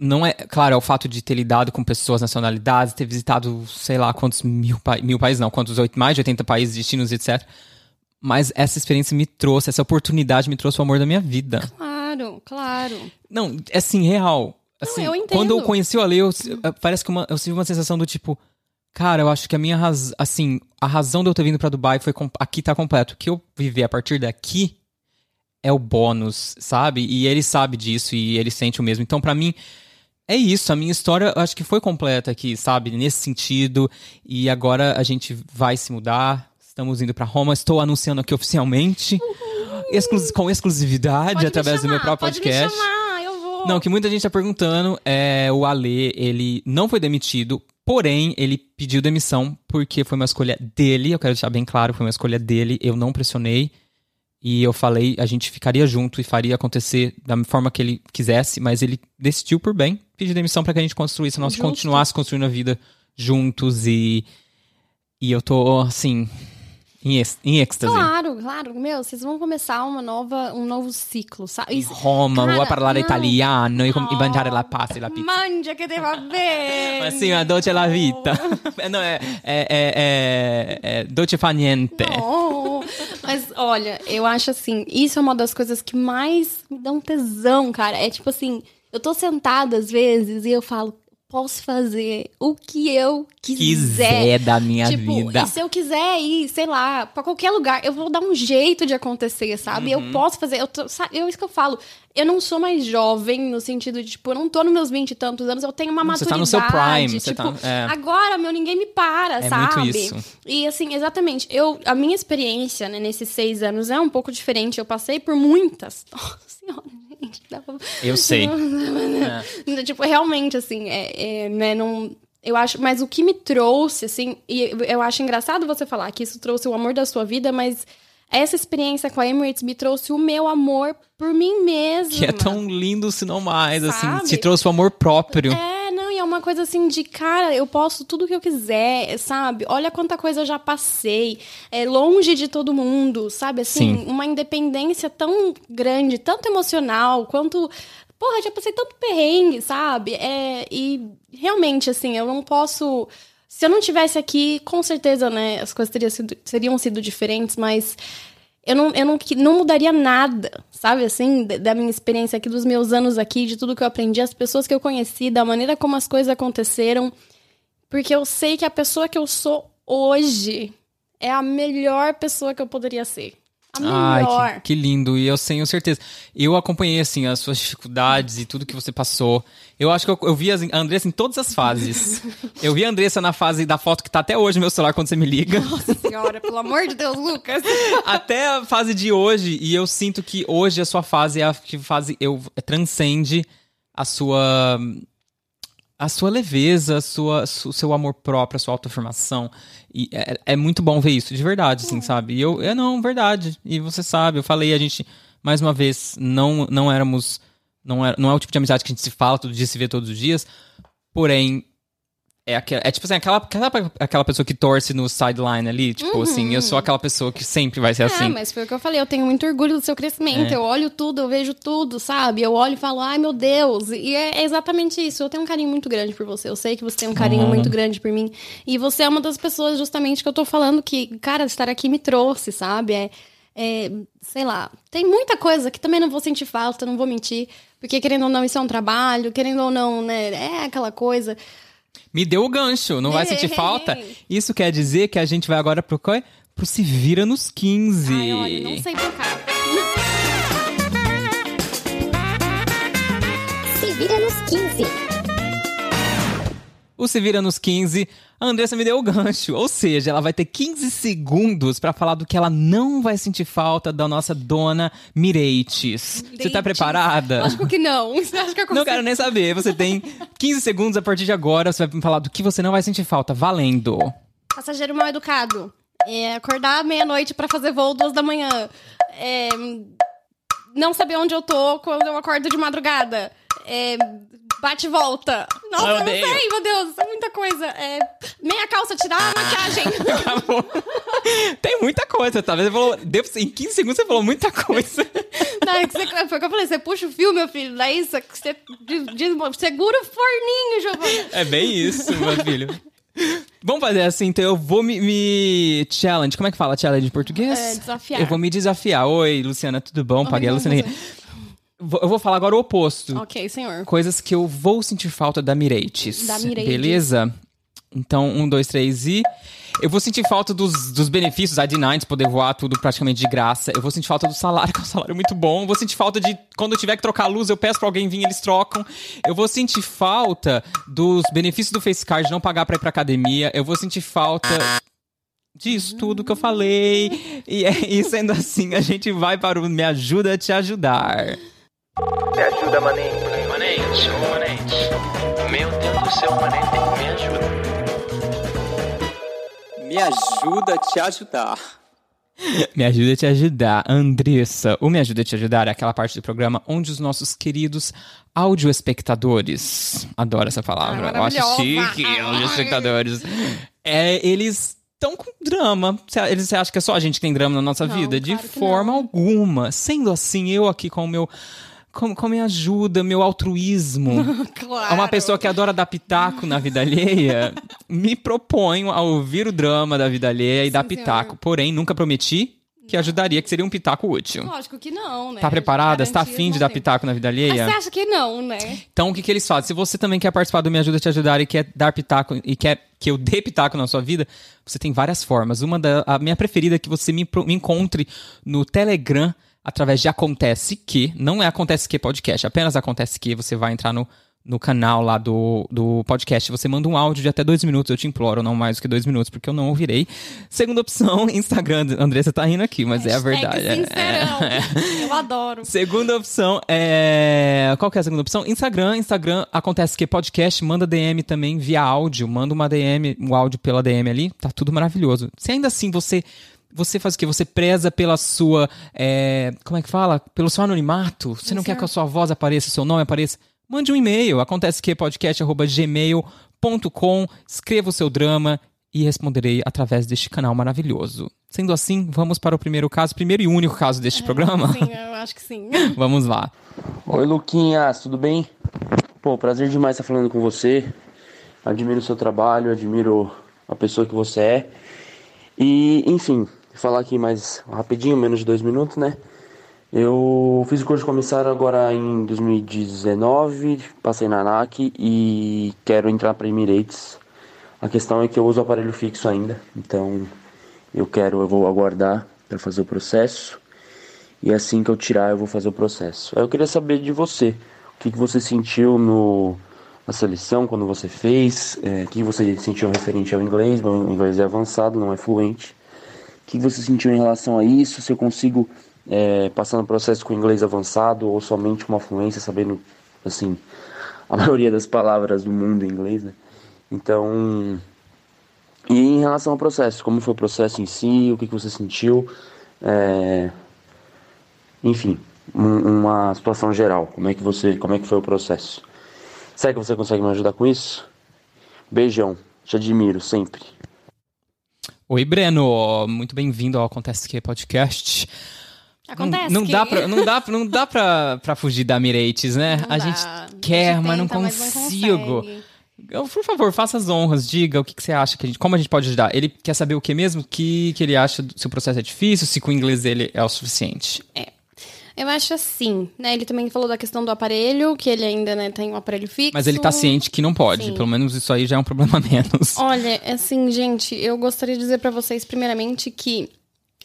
não é, claro, é o fato de ter lidado com pessoas, nacionalidades, ter visitado, sei lá, quantos mil, mil países, não, quantos, mais de 80 países, destinos, etc. Mas essa experiência me trouxe, essa oportunidade me trouxe o amor da minha vida.
Claro, claro.
Não, é assim, real. Assim,
não, eu entendo.
Quando eu conheci o Ale, eu, parece que uma, eu tive uma sensação do tipo, cara, eu acho que a minha razão, assim, a razão de eu ter vindo para Dubai foi aqui tá completo. O que eu viver a partir daqui é o bônus, sabe? E ele sabe disso e ele sente o mesmo. Então, para mim, é isso, a minha história acho que foi completa aqui, sabe? Nesse sentido. E agora a gente vai se mudar. Estamos indo para Roma. Estou anunciando aqui oficialmente. Exclus com exclusividade
pode
através
chamar,
do meu próprio podcast.
Chamar, eu
Não, que muita gente tá perguntando, é o Ale, ele não foi demitido, porém, ele pediu demissão porque foi uma escolha dele, eu quero deixar bem claro, foi uma escolha dele, eu não pressionei. E eu falei, a gente ficaria junto e faria acontecer da forma que ele quisesse, mas ele decidiu por bem pedir demissão para que a gente construísse, nós Justo. continuasse construindo a vida juntos e e eu tô assim, em, em êxtase.
Claro, claro. Meu, vocês vão começar uma nova, um novo ciclo, sabe?
Isso, Roma, cara, vou parlare italiano e, e mangiare la pasta e la pizza.
Mangia che te va bene.
Ma sì, ma dolce la vita. no, é, é, é, é, dolce fa niente.
No. Mas, olha, eu acho assim, isso é uma das coisas que mais me dão tesão, cara. É tipo assim, eu tô sentada às vezes e eu falo, posso fazer o que eu quiser. Quiser
da minha tipo, vida.
E se eu quiser ir, sei lá, para qualquer lugar, eu vou dar um jeito de acontecer, sabe? Uhum. Eu posso fazer. Eu, tô, sabe, eu, isso que eu falo. Eu não sou mais jovem, no sentido de, tipo, eu não tô nos meus vinte e tantos anos, eu tenho uma você maturidade. Você tá no seu prime. Tipo, tá, é. agora, meu, ninguém me para, é sabe? Muito isso. E assim, exatamente. Eu, a minha experiência né, nesses seis anos é um pouco diferente. Eu passei por muitas. Nossa senhora gente.
Eu sei.
é. Tipo, realmente, assim, é, é, né, não... Eu acho, mas o que me trouxe, assim, e eu acho engraçado você falar que isso trouxe o amor da sua vida, mas essa experiência com a Emirates me trouxe o meu amor por mim mesma.
Que é tão lindo, se não mais, assim, Sabe? assim, te trouxe o amor próprio.
É, é uma coisa assim de, cara, eu posso tudo que eu quiser, sabe? Olha quanta coisa eu já passei, é longe de todo mundo, sabe? Assim, Sim. uma independência tão grande, tanto emocional, quanto porra, já passei tanto perrengue, sabe? É, e realmente, assim, eu não posso. Se eu não tivesse aqui, com certeza, né, as coisas teriam sido, teriam sido diferentes, mas eu não, eu não, não mudaria nada, sabe, assim, da minha experiência aqui, dos meus anos aqui, de tudo que eu aprendi, as pessoas que eu conheci, da maneira como as coisas aconteceram, porque eu sei que a pessoa que eu sou hoje é a melhor pessoa que eu poderia ser. A melhor.
Ai, que, que, lindo. E eu tenho certeza. Eu acompanhei, assim, as suas dificuldades e tudo que você passou. Eu acho que eu, eu vi a Andressa em todas as fases. eu vi a Andressa na fase da foto que tá até hoje no meu celular quando você me liga.
Nossa senhora, pelo amor de Deus, Lucas.
até a fase de hoje. E eu sinto que hoje a sua fase é a que fase eu transcende a sua a sua leveza, a sua, o seu amor próprio, a sua autoafirmação. E é, é, muito bom ver isso, de verdade, assim, sabe? E eu, é não, verdade. E você sabe, eu falei, a gente, mais uma vez, não, não éramos. Não é, não é o tipo de amizade que a gente se fala todo dia, se vê todos os dias. Porém, é, aquela, é tipo assim, aquela, aquela, aquela pessoa que torce no sideline ali, tipo uhum. assim, eu sou aquela pessoa que sempre vai ser é, assim. É,
mas foi o que eu falei, eu tenho muito orgulho do seu crescimento, é. eu olho tudo, eu vejo tudo, sabe? Eu olho e falo, ai meu Deus, e é exatamente isso, eu tenho um carinho muito grande por você, eu sei que você tem um carinho uhum. muito grande por mim, e você é uma das pessoas justamente que eu tô falando que, cara, estar aqui me trouxe, sabe? É, é, sei lá, tem muita coisa que também não vou sentir falta, não vou mentir, porque querendo ou não, isso é um trabalho, querendo ou não, né, é aquela coisa...
Me deu o gancho, não vai sentir falta? Isso quer dizer que a gente vai agora pro quê? Pro Se Vira nos 15.
Ai, olha, não sei tocar.
Se Vira nos 15
o Se Vira nos 15, a Andressa me deu o gancho. Ou seja, ela vai ter 15 segundos para falar do que ela não vai sentir falta da nossa dona Mireites. Você tá preparada?
Acho que não. Acha que eu
Não quero nem saber. Você tem 15 segundos a partir de agora. Você vai me falar do que você não vai sentir falta. Valendo.
Passageiro mal educado. É acordar meia-noite para fazer voo duas da manhã. É, não saber onde eu tô quando eu acordo de madrugada. É, Bate e volta. Nossa, eu não sei, meu Deus, é muita coisa. É, meia calça, tirar a maquiagem. Acabou.
Tem muita coisa, tá? você falou. Em 15 segundos você falou muita coisa.
Não, é que você, foi o que eu falei, você puxa o fio, meu filho, daí você, você segura o forninho, Giovanni.
É bem isso, meu filho. Vamos fazer assim, então eu vou me, me, Challenge, como é que fala challenge em português?
É, desafiar.
Eu vou me desafiar. Oi, Luciana, tudo bom? Paguei a Luciana. Eu vou falar agora o oposto.
Ok, senhor.
Coisas que eu vou sentir falta da Mireites.
Da Mireites.
Beleza? Então, um, dois, três e. Eu vou sentir falta dos, dos benefícios, a D9, poder voar tudo praticamente de graça. Eu vou sentir falta do salário, que é um salário muito bom. Eu vou sentir falta de quando eu tiver que trocar a luz, eu peço pra alguém vir, eles trocam. Eu vou sentir falta dos benefícios do Facecard, não pagar pra ir pra academia. Eu vou sentir falta disso tudo que eu falei. E, e sendo assim, a gente vai para o Me Ajuda a Te Ajudar.
Me ajuda, maninho. Gente, meu Deus do céu, mané, me ajuda.
Me ajuda a te ajudar. Me ajuda a te ajudar, Andressa. O Me Ajuda a Te Ajudar é aquela parte do programa onde os nossos queridos audioespectadores, adoro essa palavra, eu acho chique, audioespectadores, é, eles estão com drama. Eles acham que é só a gente que tem drama na nossa
Não,
vida? De
claro
forma
não.
alguma. Sendo assim, eu aqui com o meu. Com, com a minha ajuda, meu altruísmo.
Claro.
Uma pessoa que adora dar pitaco na vida alheia, me proponho a ouvir o drama da vida alheia e dar
Sim,
pitaco.
senhor.
Porém, nunca prometi que ajudaria, que seria um pitaco útil.
Lógico que não, né?
Tá preparada? Você tá
Garantias
afim de dar pitaco na vida
Mas
alheia?
você acha que não, né?
Então, o que, que eles fazem? Se você também quer participar do Me Ajuda a Te Ajudar e quer dar pitaco e quer que eu dê pitaco na sua vida, você tem várias formas. Uma da a minha preferida é que você me, me encontre no Telegram através de Acontece Que. Não é Acontece Que Podcast, apenas Acontece Que. Você vai entrar no, no canal lá do, do podcast. Você manda um áudio de até dois minutos, eu te imploro, não mais do que dois minutos, porque eu não ouvirei. Segunda opção, Instagram. Andressa tá rindo aqui, mas é a verdade. É-
Sincerão. Eu adoro.
Segunda opção é. Qual que é a segunda opção? Instagram. Instagram acontece que podcast, manda DM também via áudio. Manda uma DM, um áudio pela DM ali. Tá tudo maravilhoso. Se ainda assim você. Você faz o quê? Você preza pela sua. é, como é que fala? Pelo seu anonimato. Você não quer que a sua voz apareça, o seu nome apareça? Mande um e-mail. Acontece que podcast.gmail.com. Escreva o seu drama e responderei através deste canal maravilhoso. Sendo assim, vamos para o primeiro caso, primeiro e único caso deste programa.
Sim, eu acho que sim.
Vamos lá.
Oi, Luquinhas, tudo bem? Pô, prazer demais estar falando com você. Admiro o seu trabalho, admiro a pessoa que você é. E, enfim, falar aqui mais rapidinho, menos de dois minutos, né? Eu fiz o curso de comissário agora em 2019, passei na ANAC e quero entrar para Emirates. A questão é que eu uso aparelho fixo ainda, então eu quero, eu vou aguardar para fazer o processo. E assim que eu tirar, eu vou fazer o processo. Eu queria saber de você. O que, que você sentiu no, na seleção, quando você fez? É, o que você sentiu referente ao inglês? Meu inglês é avançado, não é fluente. Que você sentiu em relação a isso? Se eu consigo é, passar no processo com inglês avançado ou somente com uma fluência, sabendo, assim, a maioria das palavras do mundo em inglês, né? Então, e em relação ao processo, como foi o processo em si, o que, que você sentiu? É, enfim, um- uma situação geral. Como é que você, como é que foi o processo? Será que você consegue me ajudar com isso? Beijão, te admiro sempre.
Oi, Breno. Muito bem-vindo ao Acontece Que Podcast.
Acontece
Não, não
que-
dá pra, não dá, não dá pra, pra fugir da Miretes, né?
Não
a
dá.
gente
A gente
quer, mas não
tenta, mas não
consigo. Eu, Por favor, faça as honras, diga o que, que você acha, que a gente, como a gente pode ajudar. Ele quer saber o que mesmo? Que, que ele acha, se o processo é difícil, se com o inglês dele é o suficiente.
Eu acho assim, né? Ele também falou da questão do aparelho, que ele ainda né, tem um aparelho fixo.
Mas ele tá ciente que não pode.
Sim.
Pelo menos isso aí já é um problema menos.
Olha, assim, gente, eu gostaria de dizer pra vocês, primeiramente, que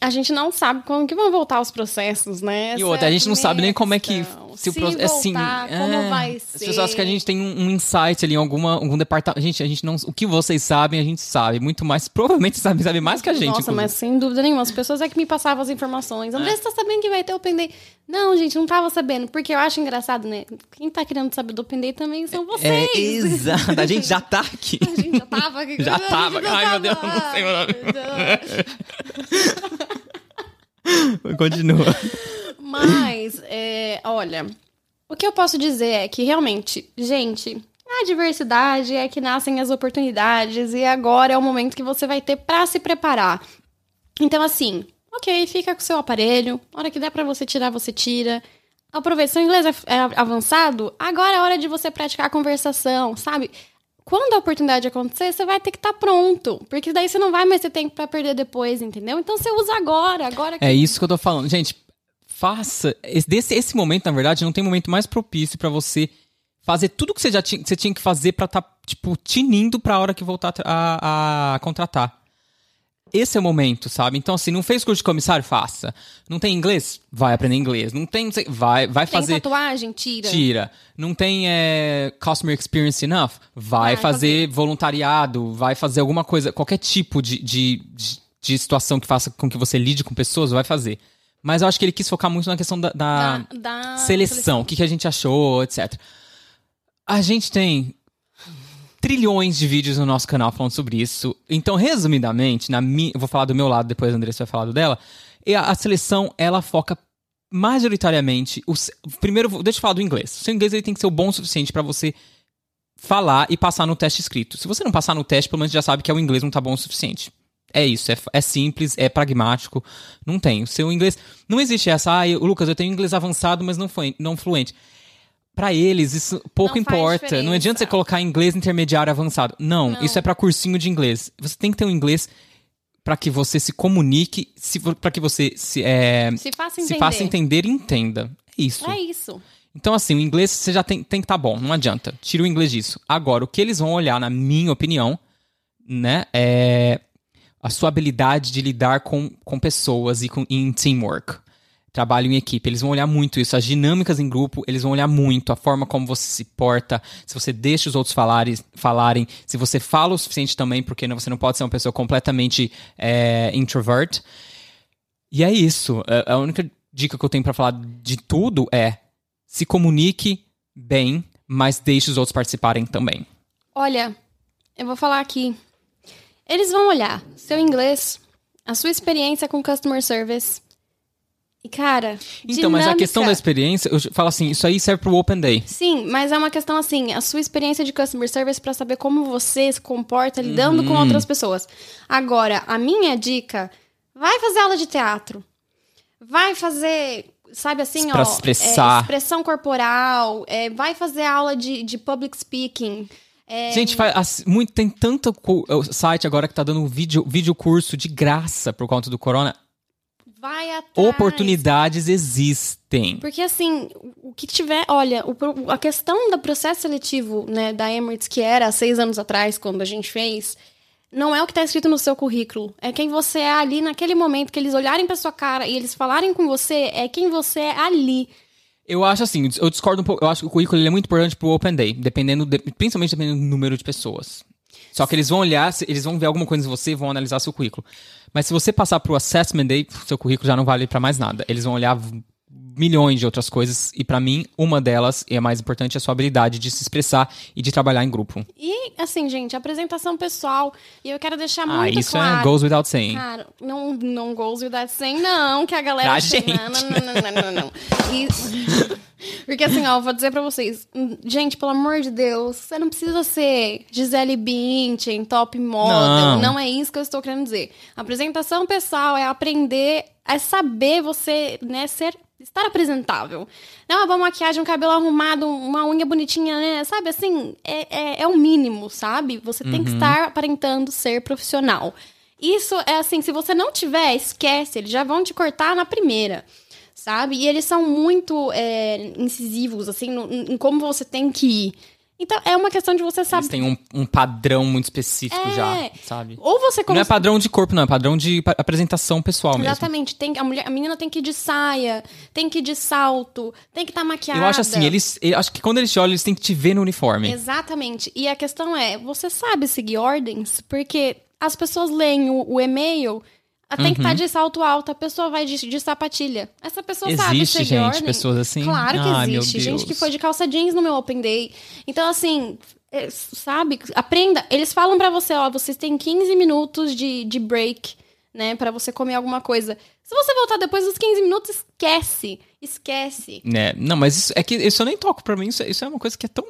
a gente não sabe como que vão voltar os processos, né?
E
Essa
outra, a
é
gente não sabe nem como é que. Se o
Se
pro- assim,
como
é,
vai
As
ser.
pessoas acham que a gente tem um, um insight ali em alguma, algum departamento. Gente, a gente não. O que vocês sabem, a gente sabe. Muito mais. Provavelmente sabe, sabe mais que a gente.
Nossa,
inclusive.
mas sem dúvida nenhuma. As pessoas é que me passavam as informações. André,
É.
você tá sabendo que vai ter o Pendê? Não, gente, não tava sabendo. Porque eu acho engraçado, né? Quem tá querendo saber do Pendê também são vocês.
É, exato. A gente já tá aqui.
A gente já tava aqui.
Já tava. Ai, meu Deus, não sei o nome. Continua.
Mas, é, olha, o que eu posso dizer é que realmente, gente, a diversidade é que nascem as oportunidades e agora é o momento que você vai ter pra se preparar. Então, assim, ok, fica com o seu aparelho, a hora que der pra você tirar, você tira. Aproveita, seu inglês é, é avançado, agora é hora de você praticar a conversação, sabe? Quando a oportunidade acontecer, você vai ter que estar pronto. Porque daí você não vai mais ter tempo pra perder depois, entendeu? Então você usa agora, agora que
É isso que eu tô falando. Gente, faça. Esse, esse momento, na verdade, não tem momento mais propício pra você fazer tudo que você já tinha, que você tinha que fazer pra tá, tipo, tinindo pra hora que voltar a, a contratar. Esse é o momento, sabe? Então, assim, não fez curso de comissário? Faça. Não tem inglês? Vai aprender inglês. Não tem, não sei- vai, vai
tem
fazer.
tatuagem, tira.
Tira. Não tem é, customer experience enough? Vai,
Vai
fazer voluntariado, vai fazer alguma coisa, qualquer tipo de, de, de, de situação que faça com que você lide com pessoas, vai fazer. Mas eu acho que ele quis focar muito na questão da, da
Da- da
seleção, o que, que a gente achou, etc. A gente tem trilhões de vídeos no nosso canal falando sobre isso. Então, resumidamente, na minha, vou falar do meu lado, depois a Andressa vai falar do dela. A, a seleção, ela foca majoritariamente. O, primeiro, deixa eu falar do inglês. O seu inglês ele tem que ser o bom o suficiente para você falar e passar no teste escrito. Se você não passar no teste, pelo menos já sabe que o inglês não tá bom o suficiente. É isso, é, é, simples, é pragmático. Não tem. O seu inglês. Não existe essa, ah, eu, Lucas, eu tenho inglês avançado, mas não, foi, não fluente. Para eles, isso pouco não importa. Não adianta você colocar inglês intermediário avançado. Não, não. isso é para cursinho de inglês. Você tem que ter um inglês para que você se comunique, para que você se, é,
se, faça se,
faça entender e entenda. É isso.
É isso.
Então, assim, o inglês você já tem, tem que estar tá bom, não adianta. Tira o inglês disso. Agora, o que eles vão olhar, na minha opinião, né, é a sua habilidade de lidar com, com pessoas e com, em teamwork. Trabalho em equipe. Eles vão olhar muito isso. As dinâmicas em grupo, eles vão olhar muito. A forma como você se porta, se você deixa os outros falarem, falarem se você fala o suficiente também, porque você não pode ser uma pessoa completamente é, introvert. E é isso. É, a única dica que eu tenho para falar de tudo é se comunique bem, mas deixe os outros participarem também.
Olha, eu vou falar aqui eles vão olhar seu inglês, a sua experiência com customer service. E, cara.
Então,
dinâmica...
mas a questão da experiência, eu falo assim, isso aí serve pro Open Day.
Sim, mas é uma questão assim, a sua experiência de customer service para saber como você se comporta lidando uhum. com outras pessoas. Agora, a minha dica, vai fazer aula de teatro. Vai fazer sabe assim,
pra
ó,
expressar.
É, expressão corporal, é, vai fazer aula de, de public speaking. É...
Gente, faz, muito, tem tanto site agora que tá dando vídeo, vídeo curso de graça por conta do corona.
Vai atrás.
Oportunidades existem.
Porque assim, o que tiver, olha, o, a questão do processo seletivo né, da Emirates, que era há seis anos atrás, quando a gente fez, não é o que está escrito no seu currículo. É quem você é ali naquele momento que eles olharem para sua cara e eles falarem com você, é quem você é ali.
Eu acho assim, eu discordo um pouco. Eu acho que o currículo é muito importante pro Open Day, dependendo de, principalmente dependendo do número de pessoas. Só que eles vão olhar, eles vão ver alguma coisa em você vão analisar seu currículo. Mas se você passar pro Assessment Day, seu currículo já não vale para mais nada. Eles vão olhar milhões de outras coisas e para mim uma delas e a mais importante é a sua habilidade de se expressar e de trabalhar em grupo.
E assim, gente, apresentação pessoal e eu quero deixar ah, muito
isso
é claro.
é goes without saying.
Cara, não não goes without saying não, que a galera
pra gente.
não, não, não, não, não, não. Porque assim, ó, vou dizer pra vocês, gente, pelo amor de Deus, você não precisa ser Gisele Bündchen, top model, não é isso que eu estou querendo dizer. apresentação pessoal é aprender é saber você, né, ser estar apresentável. Não uma boa maquiagem, um cabelo arrumado, uma unha bonitinha, né? Sabe assim, é, é, é o mínimo, sabe? Você tem que uhum. estar aparentando ser profissional. Isso é assim, se você não tiver, esquece, eles já vão te cortar na primeira. Sabe? E eles são muito é, incisivos, assim, no, em como você tem que ir. Então, é uma questão de você saber.
Eles têm um, um padrão muito específico é. já, sabe?
Ou você
Não é padrão de corpo, não, é padrão de apresentação pessoal
Exatamente.
mesmo.
Tem, a, mulher, a menina tem que ir de saia, tem que ir de salto, tem que estar tá maquiada.
Eu acho assim, eles. Eu acho que quando eles te olham, eles têm que te ver no uniforme.
Exatamente. E a questão é, você sabe seguir ordens? Porque as pessoas leem o, o e-mail tem que estar tá uhum. de salto alto, a pessoa vai de, de sapatilha. Essa pessoa
existe,
sabe
Existe, gente, ordem. pessoas assim?
Claro que existe. Gente que foi de calça jeans no meu Open Day. Então, assim, é, sabe? Aprenda. Eles falam para você, ó, vocês têm 15 minutos de, de break, né? para você comer alguma coisa. Se você voltar depois dos 15 minutos, esquece. Esquece.
É, não, mas isso, é que isso eu nem toco pra mim. Isso, isso é uma coisa que é tão...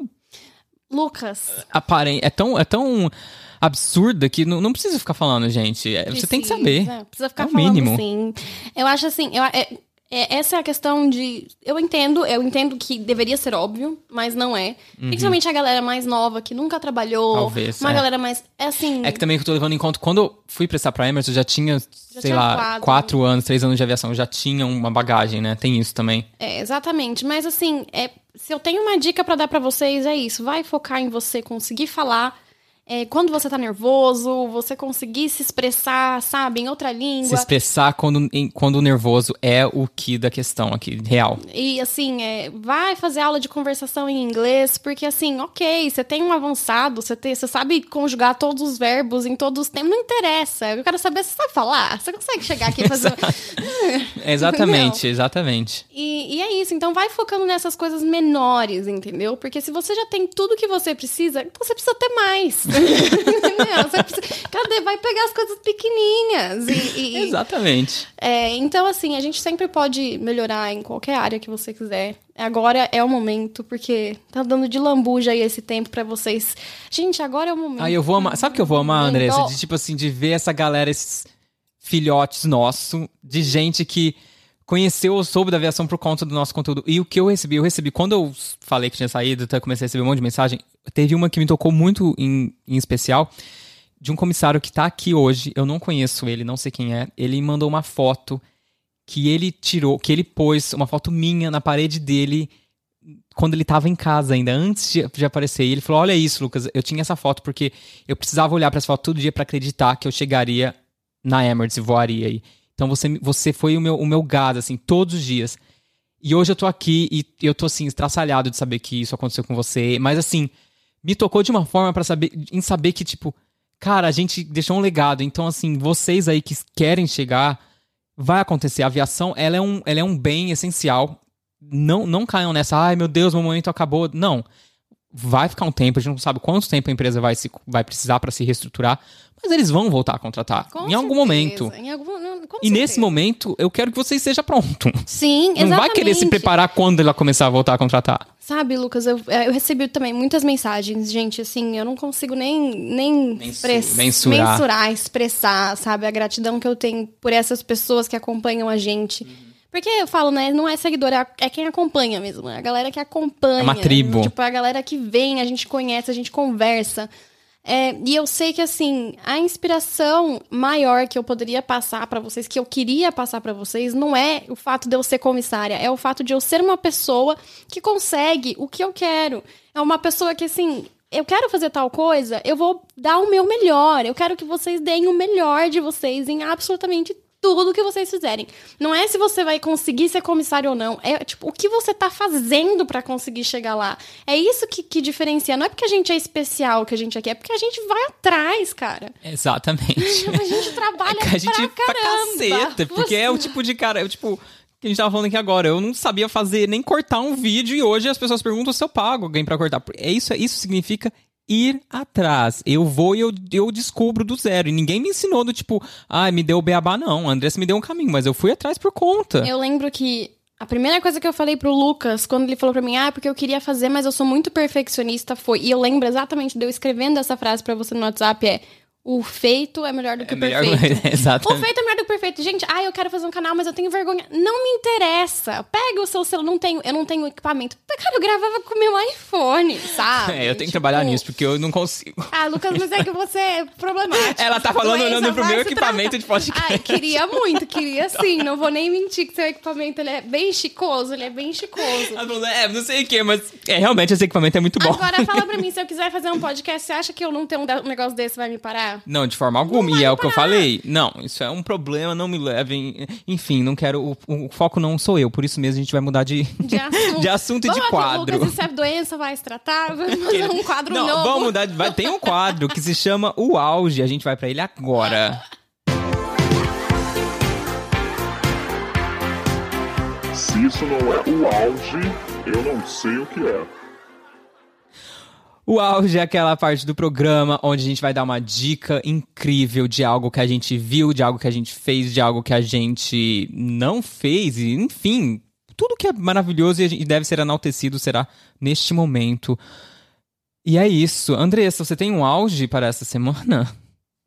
Lucas.
Aparente. É tão... É tão absurda que não, não precisa ficar falando, gente. Precisa, é, você tem que saber.
Precisa ficar
é o
falando,
mínimo.
sim. Eu acho assim, eu, é, é, essa é a questão de. Eu entendo, eu entendo que deveria ser óbvio, mas não é. Uhum. Principalmente a galera mais nova, que nunca trabalhou.
Talvez.
Uma
é.
galera mais. É assim.
É que também que eu tô levando em conta. Quando eu fui prestar pra Emerson, eu já tinha, já sei tinha lá, quatro. quatro anos, três anos de aviação. Eu já tinha uma bagagem, né? Tem isso também.
É, exatamente. Mas assim, é, se eu tenho uma dica para dar para vocês, é isso. Vai focar em você conseguir falar é, quando você tá nervoso, você conseguir se expressar, sabe, em outra língua.
Se expressar quando, em, quando o nervoso é o que da questão aqui, real.
E assim, é, vai fazer aula de conversação em inglês, porque assim, ok, você tem um avançado, você, tem, você sabe conjugar todos os verbos em todos os tempos, não interessa. Eu quero saber, você sabe falar? Você consegue chegar aqui e fazer.
exatamente, exatamente.
E, e é isso, então vai focando nessas coisas menores, entendeu? Porque se você já tem tudo que você precisa, então você precisa ter mais. Entendeu? Precisa, cadê? Vai pegar as coisas pequenininhas. E, e,
Exatamente.
É, então, assim, a gente sempre pode melhorar em qualquer área que você quiser. Agora é o momento, porque tá dando de lambuja aí esse tempo para vocês. Gente, agora é o momento.
Aí eu vou amar. Sabe o que eu vou amar, Andressa? De tipo assim, de ver essa galera, esses filhotes nossos, de gente que conheceu ou soube da aviação por conta do nosso conteúdo. E o que eu recebi, eu recebi, quando eu falei que tinha saído, eu comecei a receber um monte de mensagem, teve uma que me tocou muito em, em especial, de um comissário que tá aqui hoje, eu não conheço ele, não sei quem é, ele mandou uma foto que ele tirou, que ele pôs uma foto minha na parede dele quando ele tava em casa ainda, antes de, de aparecer. E ele falou: Olha isso, Lucas, eu tinha essa foto porque eu precisava olhar para essa foto todo dia para acreditar que eu chegaria na Emirates e voaria aí. Então você, você foi o meu, o meu gado, assim, todos os dias. E hoje eu tô aqui e eu tô, assim, estraçalhado de saber que isso aconteceu com você. Mas, assim, me tocou de uma forma para saber, em saber que, tipo, cara, a gente deixou um legado. Então, assim, vocês aí que querem chegar, vai acontecer. A aviação, ela é um, ela é um bem essencial. Não, não caiam nessa, ai meu Deus, meu momento acabou. Não. Vai ficar um tempo, a gente não sabe quanto tempo a empresa vai, se, vai precisar para se reestruturar, mas eles vão voltar a contratar.
Com
em algum momento.
Em algum, não,
E
certeza.
nesse momento, eu quero que você esteja pronto.
Sim, exatamente.
Não vai querer se preparar quando ela começar a voltar a contratar.
Sabe, Lucas, eu, é, eu recebi também muitas mensagens, gente, assim, eu não consigo nem, nem express-
mensurar.
mensurar, expressar, sabe, a gratidão que eu tenho por essas pessoas que acompanham a gente. Porque eu falo, né, não é seguidor, é, é quem acompanha mesmo, é a galera que acompanha.
É uma tribo.
Tipo, é a galera que vem, a gente conhece, a gente conversa. É, e eu sei que, assim, a inspiração maior que eu poderia passar pra vocês, que eu queria passar pra vocês, não é o fato de eu ser comissária, é o fato de eu ser uma pessoa que consegue o que eu quero. É uma pessoa que, assim, eu quero fazer tal coisa, eu vou dar o meu melhor. Eu quero que vocês deem o melhor de vocês em absolutamente tudo que vocês fizerem. Não é se você vai conseguir ser comissário ou não. É, tipo, o que você tá fazendo pra conseguir chegar lá. É isso que, que diferencia. Não é porque a gente é especial que a gente é aqui, é porque a gente vai atrás, cara.
Exatamente.
A gente trabalha
É a gente
pra caramba.
caceta, porque é o tipo de cara, é o tipo que a gente tava falando aqui agora. Eu não sabia fazer nem cortar um vídeo e hoje as pessoas perguntam se eu pago alguém pra cortar. É isso, isso significa ir atrás. Eu vou e eu, eu descubro do zero. E ninguém me ensinou do tipo, ah, me deu o beabá, não. A Andressa me deu um caminho, mas eu fui atrás por conta.
Eu lembro que a primeira coisa que eu falei pro Lucas, quando ele falou pra mim, ah, porque eu queria fazer, mas eu sou muito perfeccionista, foi. E eu lembro exatamente de eu escrevendo essa frase pra você no WhatsApp: é. O feito é melhor do que o
melhor-
perfeito.
Exatamente.
O feito é melhor do que o perfeito. Gente, ah, eu quero fazer um canal, mas eu tenho vergonha. Não me interessa. Pega o seu celular. Não tenho, eu não tenho equipamento. Cara, eu gravava com o meu iPhone, sabe?
É, eu tenho que
Tipo,
trabalhar nisso, porque eu não consigo.
Ah, Lucas, mas é que você é problemático.
Ela tá falando
Doença
olhando pro meu equipamento de podcast.
Ai, queria muito, queria sim. Não vou nem mentir que seu equipamento ele é bem chicoso, ele é bem chicoso.
Ela falou, é, não sei o que, mas é, realmente esse equipamento é muito bom.
Agora fala pra mim, se eu quiser fazer um podcast, você acha que eu não ter um negócio desse vai me parar?
Não, de forma alguma. E é o que eu falei. Não, isso é um problema, não me levem. Enfim, não quero. O, o foco não sou eu, por isso mesmo a gente vai mudar de,
De assunto.
de, assunto e de quadro.
Lucas, isso é doença, vai se tratar? Vamos fazer um quadro
não,
novo.
vamos mudar. de- Vai, tem um quadro que se chama O Auge. A gente vai pra ele agora.
Se isso não é o auge, eu não sei o que é.
O auge é aquela parte do programa onde a gente vai dar uma dica incrível de algo que a gente viu, de algo que a gente fez, de algo que a gente não fez, e enfim, tudo que é maravilhoso e deve ser enaltecido será neste momento. E é isso. Andressa, você tem um auge para essa semana?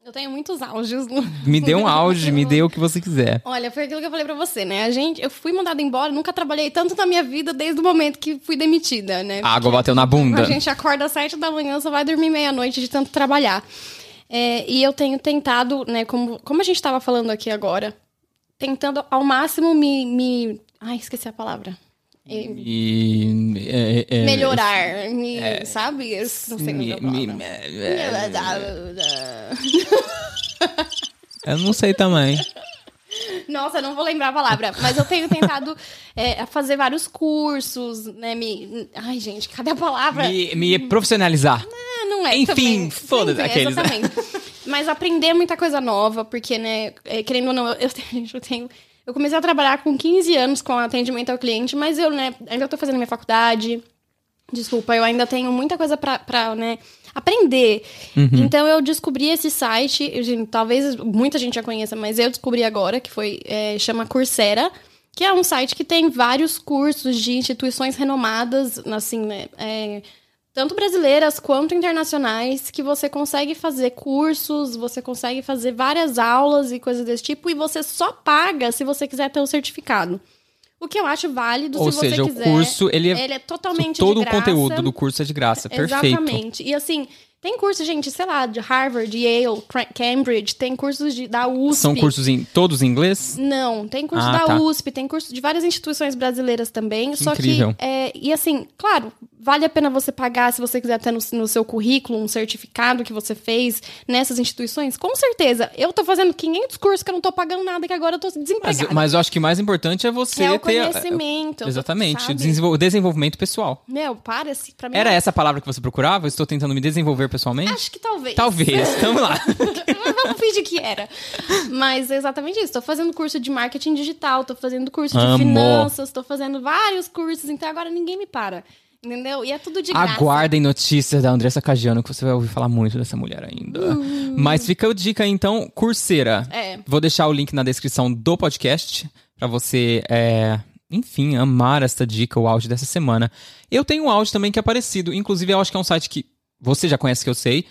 Eu tenho muitos. Lu.
Me dê um auge, me dê o que você quiser.
Olha, foi aquilo que eu falei pra você, né? A gente, eu fui mandada embora, nunca trabalhei tanto na minha vida desde o momento que fui demitida, né?
A água bateu na bunda.
A gente acorda às sete da manhã, só vai dormir meia-noite de tanto trabalhar. É, e eu tenho tentado, né, como, como a gente tava falando aqui agora, tentando ao máximo me. me... Ai, esqueci a palavra.
Me, é, é,
melhorar, me, é, sabe? Eu não sei me, me, me,
Eu não sei também.
Nossa, não vou lembrar a palavra, mas eu tenho tentado é, fazer vários cursos, né? Me... Ai, gente, cadê a palavra?
Me, me profissionalizar.
Não, não é.
Enfim, foda-se aqueles.
Exatamente. mas aprender muita coisa nova, porque, né, é, querendo ou não, eu eu tenho eu comecei a trabalhar com 15 anos com atendimento ao cliente, mas eu, né, ainda estou fazendo minha faculdade. Desculpa, eu ainda tenho muita coisa para né, aprender. Uhum. Então eu descobri esse site, talvez muita gente já conheça, mas eu descobri agora, que foi é, chama Coursera, que é um site que tem vários cursos de instituições renomadas, assim, né, é, tanto brasileiras quanto internacionais, que você consegue fazer cursos, você consegue fazer várias aulas e coisas desse tipo, e você só paga se você quiser ter o certificado. O que eu acho válido
Ou
se
seja,
você quiser.
o curso, ele é,
ele é totalmente
todo
o
conteúdo do curso é de graça, perfeito.
Exatamente. E assim, tem curso, gente, sei lá, de Harvard, Yale, Cambridge, tem cursos de, da USP.
São cursos em todos em inglês?
Não, tem curso ah, da tá. USP, tem curso de várias instituições brasileiras também. Que só
incrível.
que, é, e assim, claro, vale a pena você pagar se você quiser ter no, no, seu currículo um certificado que você fez nessas instituições? Com certeza. Eu tô fazendo 500 cursos que eu não tô pagando nada, que agora eu tô desempregada.
Mas, mas eu acho que o mais importante é você
é o
ter...
conhecimento.
Exatamente, o desenvolvimento pessoal.
Meu, para, se pra mim...
Era essa a palavra que você procurava? Eu estou tentando me desenvolver pessoalmente?
Acho que talvez.
Talvez, vamos lá.
Vamos fingir que era. Mas é exatamente isso. Tô fazendo curso de marketing digital, tô fazendo curso de finanças, tô fazendo vários cursos, então agora ninguém me para. Entendeu? E é tudo de graça.
Aguardem notícias da Andressa Cagiano, que você vai ouvir falar muito dessa mulher ainda. Hum. Mas fica a dica então, Curseira.
É.
Vou deixar o link na descrição do podcast para você, é, enfim, amar esta dica, o áudio dessa semana. Eu tenho um áudio também que é parecido. Inclusive, eu acho que é um site que você já conhece, que eu sei.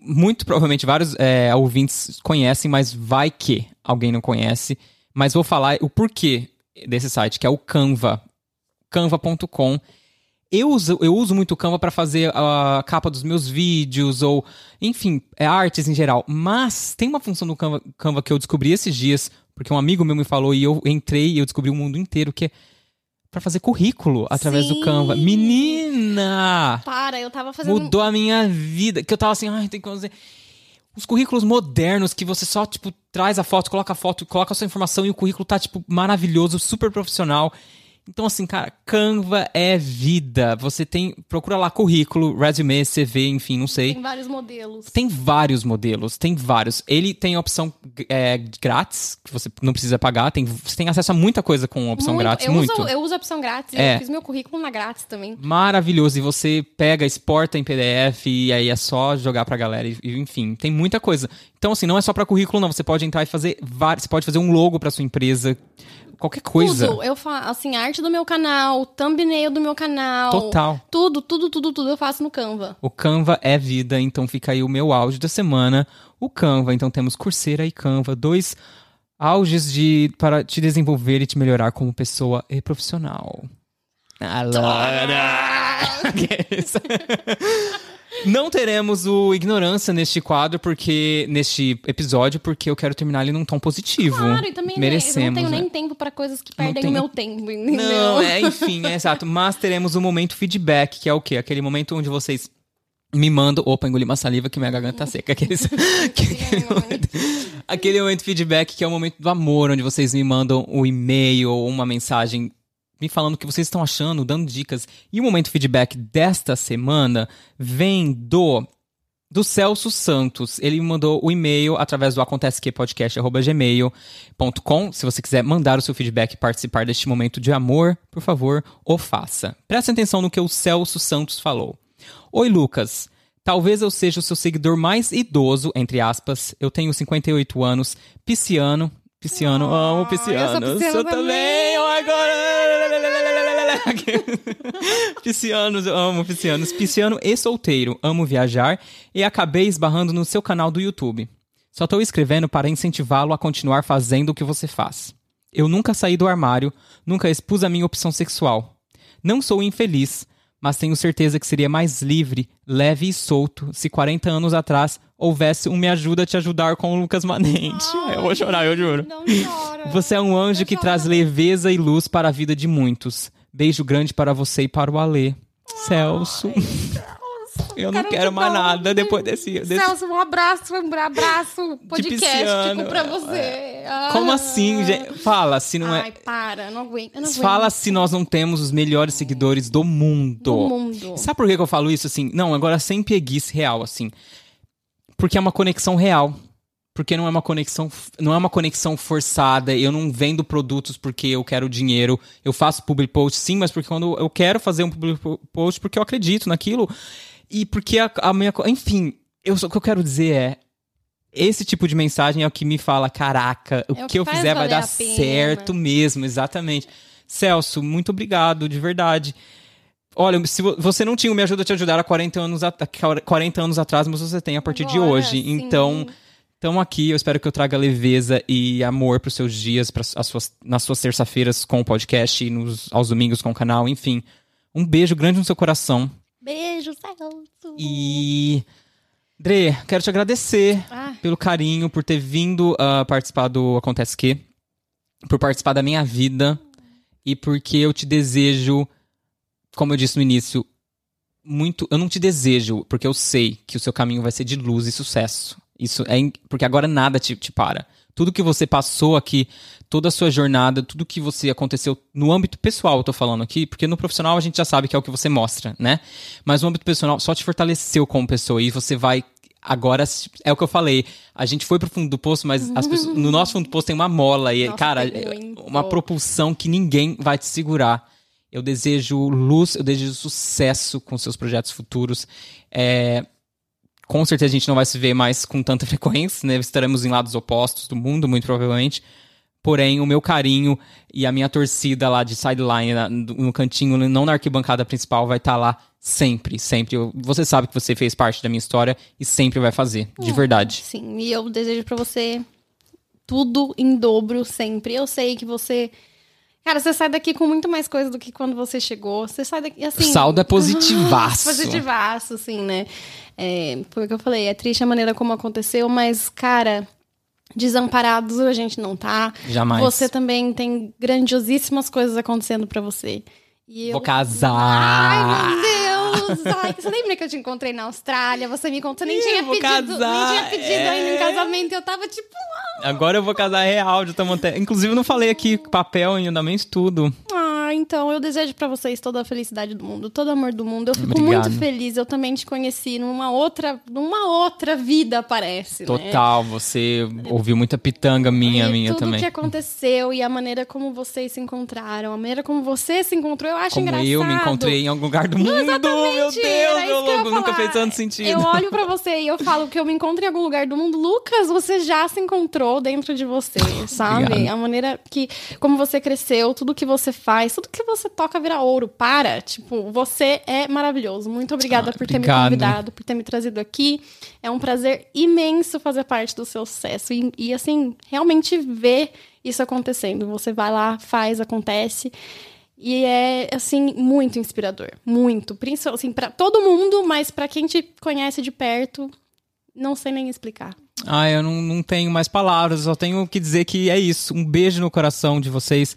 Muito provavelmente vários é, ouvintes conhecem, mas vai que alguém não conhece. Mas vou falar o porquê desse site, que é o Canva canva.com. Eu uso, eu uso muito o Canva para fazer a capa dos meus vídeos ou, enfim, é artes em geral. Mas tem uma função do Canva, Canva que eu descobri esses dias, porque um amigo meu me falou e eu entrei e eu descobri o mundo inteiro, que é para fazer currículo através
Sim.
do Canva. Menina!
Para, eu tava fazendo.
Mudou a minha vida. Que eu tava assim, ai, tem que fazer. Os currículos modernos que você só, tipo, traz a foto, coloca a foto, coloca a sua informação e o currículo tá, tipo, maravilhoso, super profissional. Então, assim, cara, Canva é vida. Você tem. Procura lá currículo, resume, CV, enfim, não sei.
Tem vários modelos.
Tem vários modelos, tem vários. Ele tem opção é, grátis, que você não precisa pagar. Tem, você tem acesso a muita coisa com opção muito. grátis.
Eu
muito.
Uso, eu uso a opção grátis. É. Eu fiz meu currículo na grátis também.
Maravilhoso. E você pega, exporta em PDF e aí é só jogar pra galera. E, enfim, tem muita coisa. Então, assim, não é só para currículo, não. Você pode entrar e fazer vários. Você pode fazer um logo para sua empresa qualquer coisa.
Tudo. Eu faço, assim, arte do meu canal, thumbnail do meu canal.
Total.
Tudo, tudo, tudo, tudo eu faço no Canva.
O Canva é vida, então fica aí o meu áudio da semana. O Canva, então temos Coursera e Canva, dois auges de, para te desenvolver e te melhorar como pessoa e profissional. Alora! Não teremos o Ignorância neste quadro, porque neste episódio, porque eu quero terminar ele num tom positivo.
Claro, e também
Merecemos,
eu não tenho né? nem tempo para coisas que perdem o meu tempo, entendeu?
Não, é, enfim, é exato. Mas teremos o um momento feedback, que é o quê? Aquele momento onde vocês me mandam. Opa, engoli uma saliva que minha garganta tá seca. Aqueles, aquele, momento, aquele momento feedback que é o momento do amor, onde vocês me mandam o um e-mail ou uma mensagem me falando o que vocês estão achando, dando dicas. E o momento feedback desta semana vem do do Celso Santos. Ele me mandou o e-mail através do acontecequepodcast.gmail.com. Se você quiser mandar o seu feedback e participar deste momento de amor, por favor, o faça. Preste atenção no que o Celso Santos falou. Oi, Lucas. Talvez eu seja o seu seguidor mais idoso, entre aspas. Eu tenho 58 anos, pisciano. Pisciano, oh, amo pisciano. Eu, sou também, oh, agora piscianos, eu amo piscianos. Pisciano e solteiro, amo viajar e acabei esbarrando no seu canal do YouTube. Só estou escrevendo para incentivá-lo a continuar fazendo o que você faz. Eu nunca saí do armário, nunca expus a minha opção sexual. Não sou infeliz, mas tenho certeza que seria mais livre, leve e solto se 40 anos atrás houvesse um Me Ajuda a Te Ajudar com o Lucas Manente. Ai, eu vou chorar, eu juro.
Não chora.
Você é um anjo que traz leveza e luz para a vida de muitos. Beijo grande para você e para o Alê. Celso. Eu não quero mais nada depois desse, desse.
Celso, um abraço, um abraço podcastico pra você.
É. Como assim, gente? Fala, se não
Ai,
é.
Ai, para, não aguento. Não aguento.
Fala se nós não temos os melhores seguidores do mundo.
Do mundo.
Sabe por que eu falo isso assim? Não, agora sem preguiça real, assim. Porque é uma conexão real. Porque não é uma conexão, não é uma conexão forçada. Eu não vendo produtos porque eu quero dinheiro. Eu faço public post sim, mas porque quando eu quero fazer um public post porque eu acredito naquilo. E porque a, a minha. Enfim, eu, o que eu quero dizer é. Esse tipo de mensagem é o que me fala: caraca, o,
É
que,
o que
eu fizer vai dar
a
certo mesmo, exatamente. Celso, muito obrigado, de verdade. Olha, se vo- você não tinha o Me Ajuda a Te Ajudar há 40 anos, at- 40 anos atrás, mas você tem a partir de
Agora,
hoje.
sim.
Então, estamos aqui. Eu espero que eu traga leveza e amor para os seus dias, pras, as suas, nas suas terça-feiras com o podcast e nos, aos domingos com o canal. Enfim, um beijo grande no seu coração.
Beijo, Celso.
E. Dre, quero te agradecer
Ah,
pelo carinho, por ter vindo a participar do Acontece Que, por participar da minha vida e porque eu te desejo, como eu disse no início, muito. Eu não te desejo, porque eu sei que o seu caminho vai ser de luz e sucesso. Isso é in- porque agora nada te, te para. Tudo que você passou aqui, toda a sua jornada, tudo que você aconteceu no âmbito pessoal, eu tô falando aqui, porque no profissional a gente já sabe que é o que você mostra, né? Mas no âmbito pessoal só te fortaleceu como pessoa e você vai agora é o que eu falei. A gente foi pro fundo do poço, mas as pessoas- no nosso fundo do poço tem uma mola e
Nossa,
cara, é uma propulsão que ninguém vai te segurar. Eu desejo luz, eu desejo sucesso com seus projetos futuros. É, com certeza a gente não vai se ver mais com tanta frequência, né? Estaremos em lados opostos do mundo, muito provavelmente. Porém, o meu carinho e a minha torcida lá de sideline, no cantinho, não na arquibancada principal, vai estar lá sempre, sempre. Eu- você sabe que você fez parte da minha história e sempre vai fazer, de verdade.
Sim, e eu desejo pra você tudo em dobro sempre. Eu sei que você. Cara, você sai daqui com muito mais coisa do que quando você chegou. Você sai daqui assim.
O saldo é positivaço.
Positivaço, assim, né? É, foi o que eu falei. É triste a maneira como aconteceu, mas, cara, desamparados a gente não tá.
Jamais.
Você também tem grandiosíssimas coisas acontecendo pra você. E eu...
Vou casar.
Ai, meu Deus! Ai, você lembra que eu te encontrei na Austrália? Você me contou, nem
Ih,
tinha pedido, nem
casar,
tinha pedido
é.
ainda em casamento. Eu tava tipo,
Agora eu vou casar real, já estamos até... Inclusive, eu não falei aqui papel em andamento, tudo.
ah, então eu desejo pra vocês toda a felicidade do mundo, todo o amor do mundo. Eu fico
Obrigado.
muito feliz. Eu também te conheci numa outra, numa outra vida, parece. né?
Total, você ouviu muita pitanga minha,
E
minha
tudo
também.
que aconteceu e a maneira como vocês se encontraram, a maneira como você se encontrou, eu acho
Como
engraçado.
eu me encontrei em algum lugar do mundo, meu Deus, meu louco, nunca fez tanto sentido.
Eu olho pra você e eu falo que eu me encontro em algum lugar do mundo. Lucas, você já se encontrou dentro de você, sabe?
Obrigado.
A maneira que, como você cresceu, tudo que você faz, tudo que você toca vira ouro. Para, tipo, você é maravilhoso. Muito obrigada
Ah,
por ter
obrigado.
me convidado, por ter me trazido aqui. É um prazer imenso fazer parte do seu sucesso e, e assim, realmente ver isso acontecendo. Você vai lá, faz, acontece. E é, assim, muito inspirador. Muito. Principalmente, assim, pra todo mundo, mas pra quem te conhece de perto, não sei nem explicar.
Ah, eu não, não tenho mais palavras, só tenho que dizer que é isso. Um beijo no coração de vocês.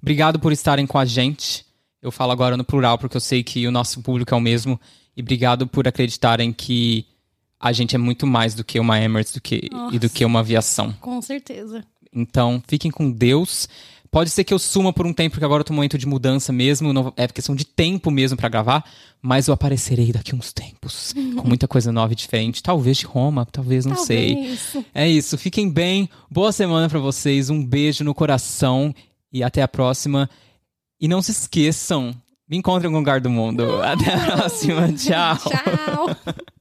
Obrigado por estarem com a gente. Eu falo agora no plural porque eu sei que o nosso público é o mesmo. E obrigado por acreditarem que a gente é muito mais do que uma Emirates do que, e do que uma aviação.
Com certeza.
Então, fiquem com Deus. Pode ser que eu suma por um tempo, porque agora eu tô num momento de mudança mesmo. não- é questão de tempo mesmo pra gravar. Mas eu aparecerei daqui uns tempos. com muita coisa nova e diferente. Talvez de Roma, talvez, não sei.
Talvez.
É isso. Fiquem bem. Boa semana pra vocês. Um beijo no coração. E até a próxima. E não se esqueçam. Me encontrem em algum lugar do mundo. Até a próxima. Tchau.
Tchau.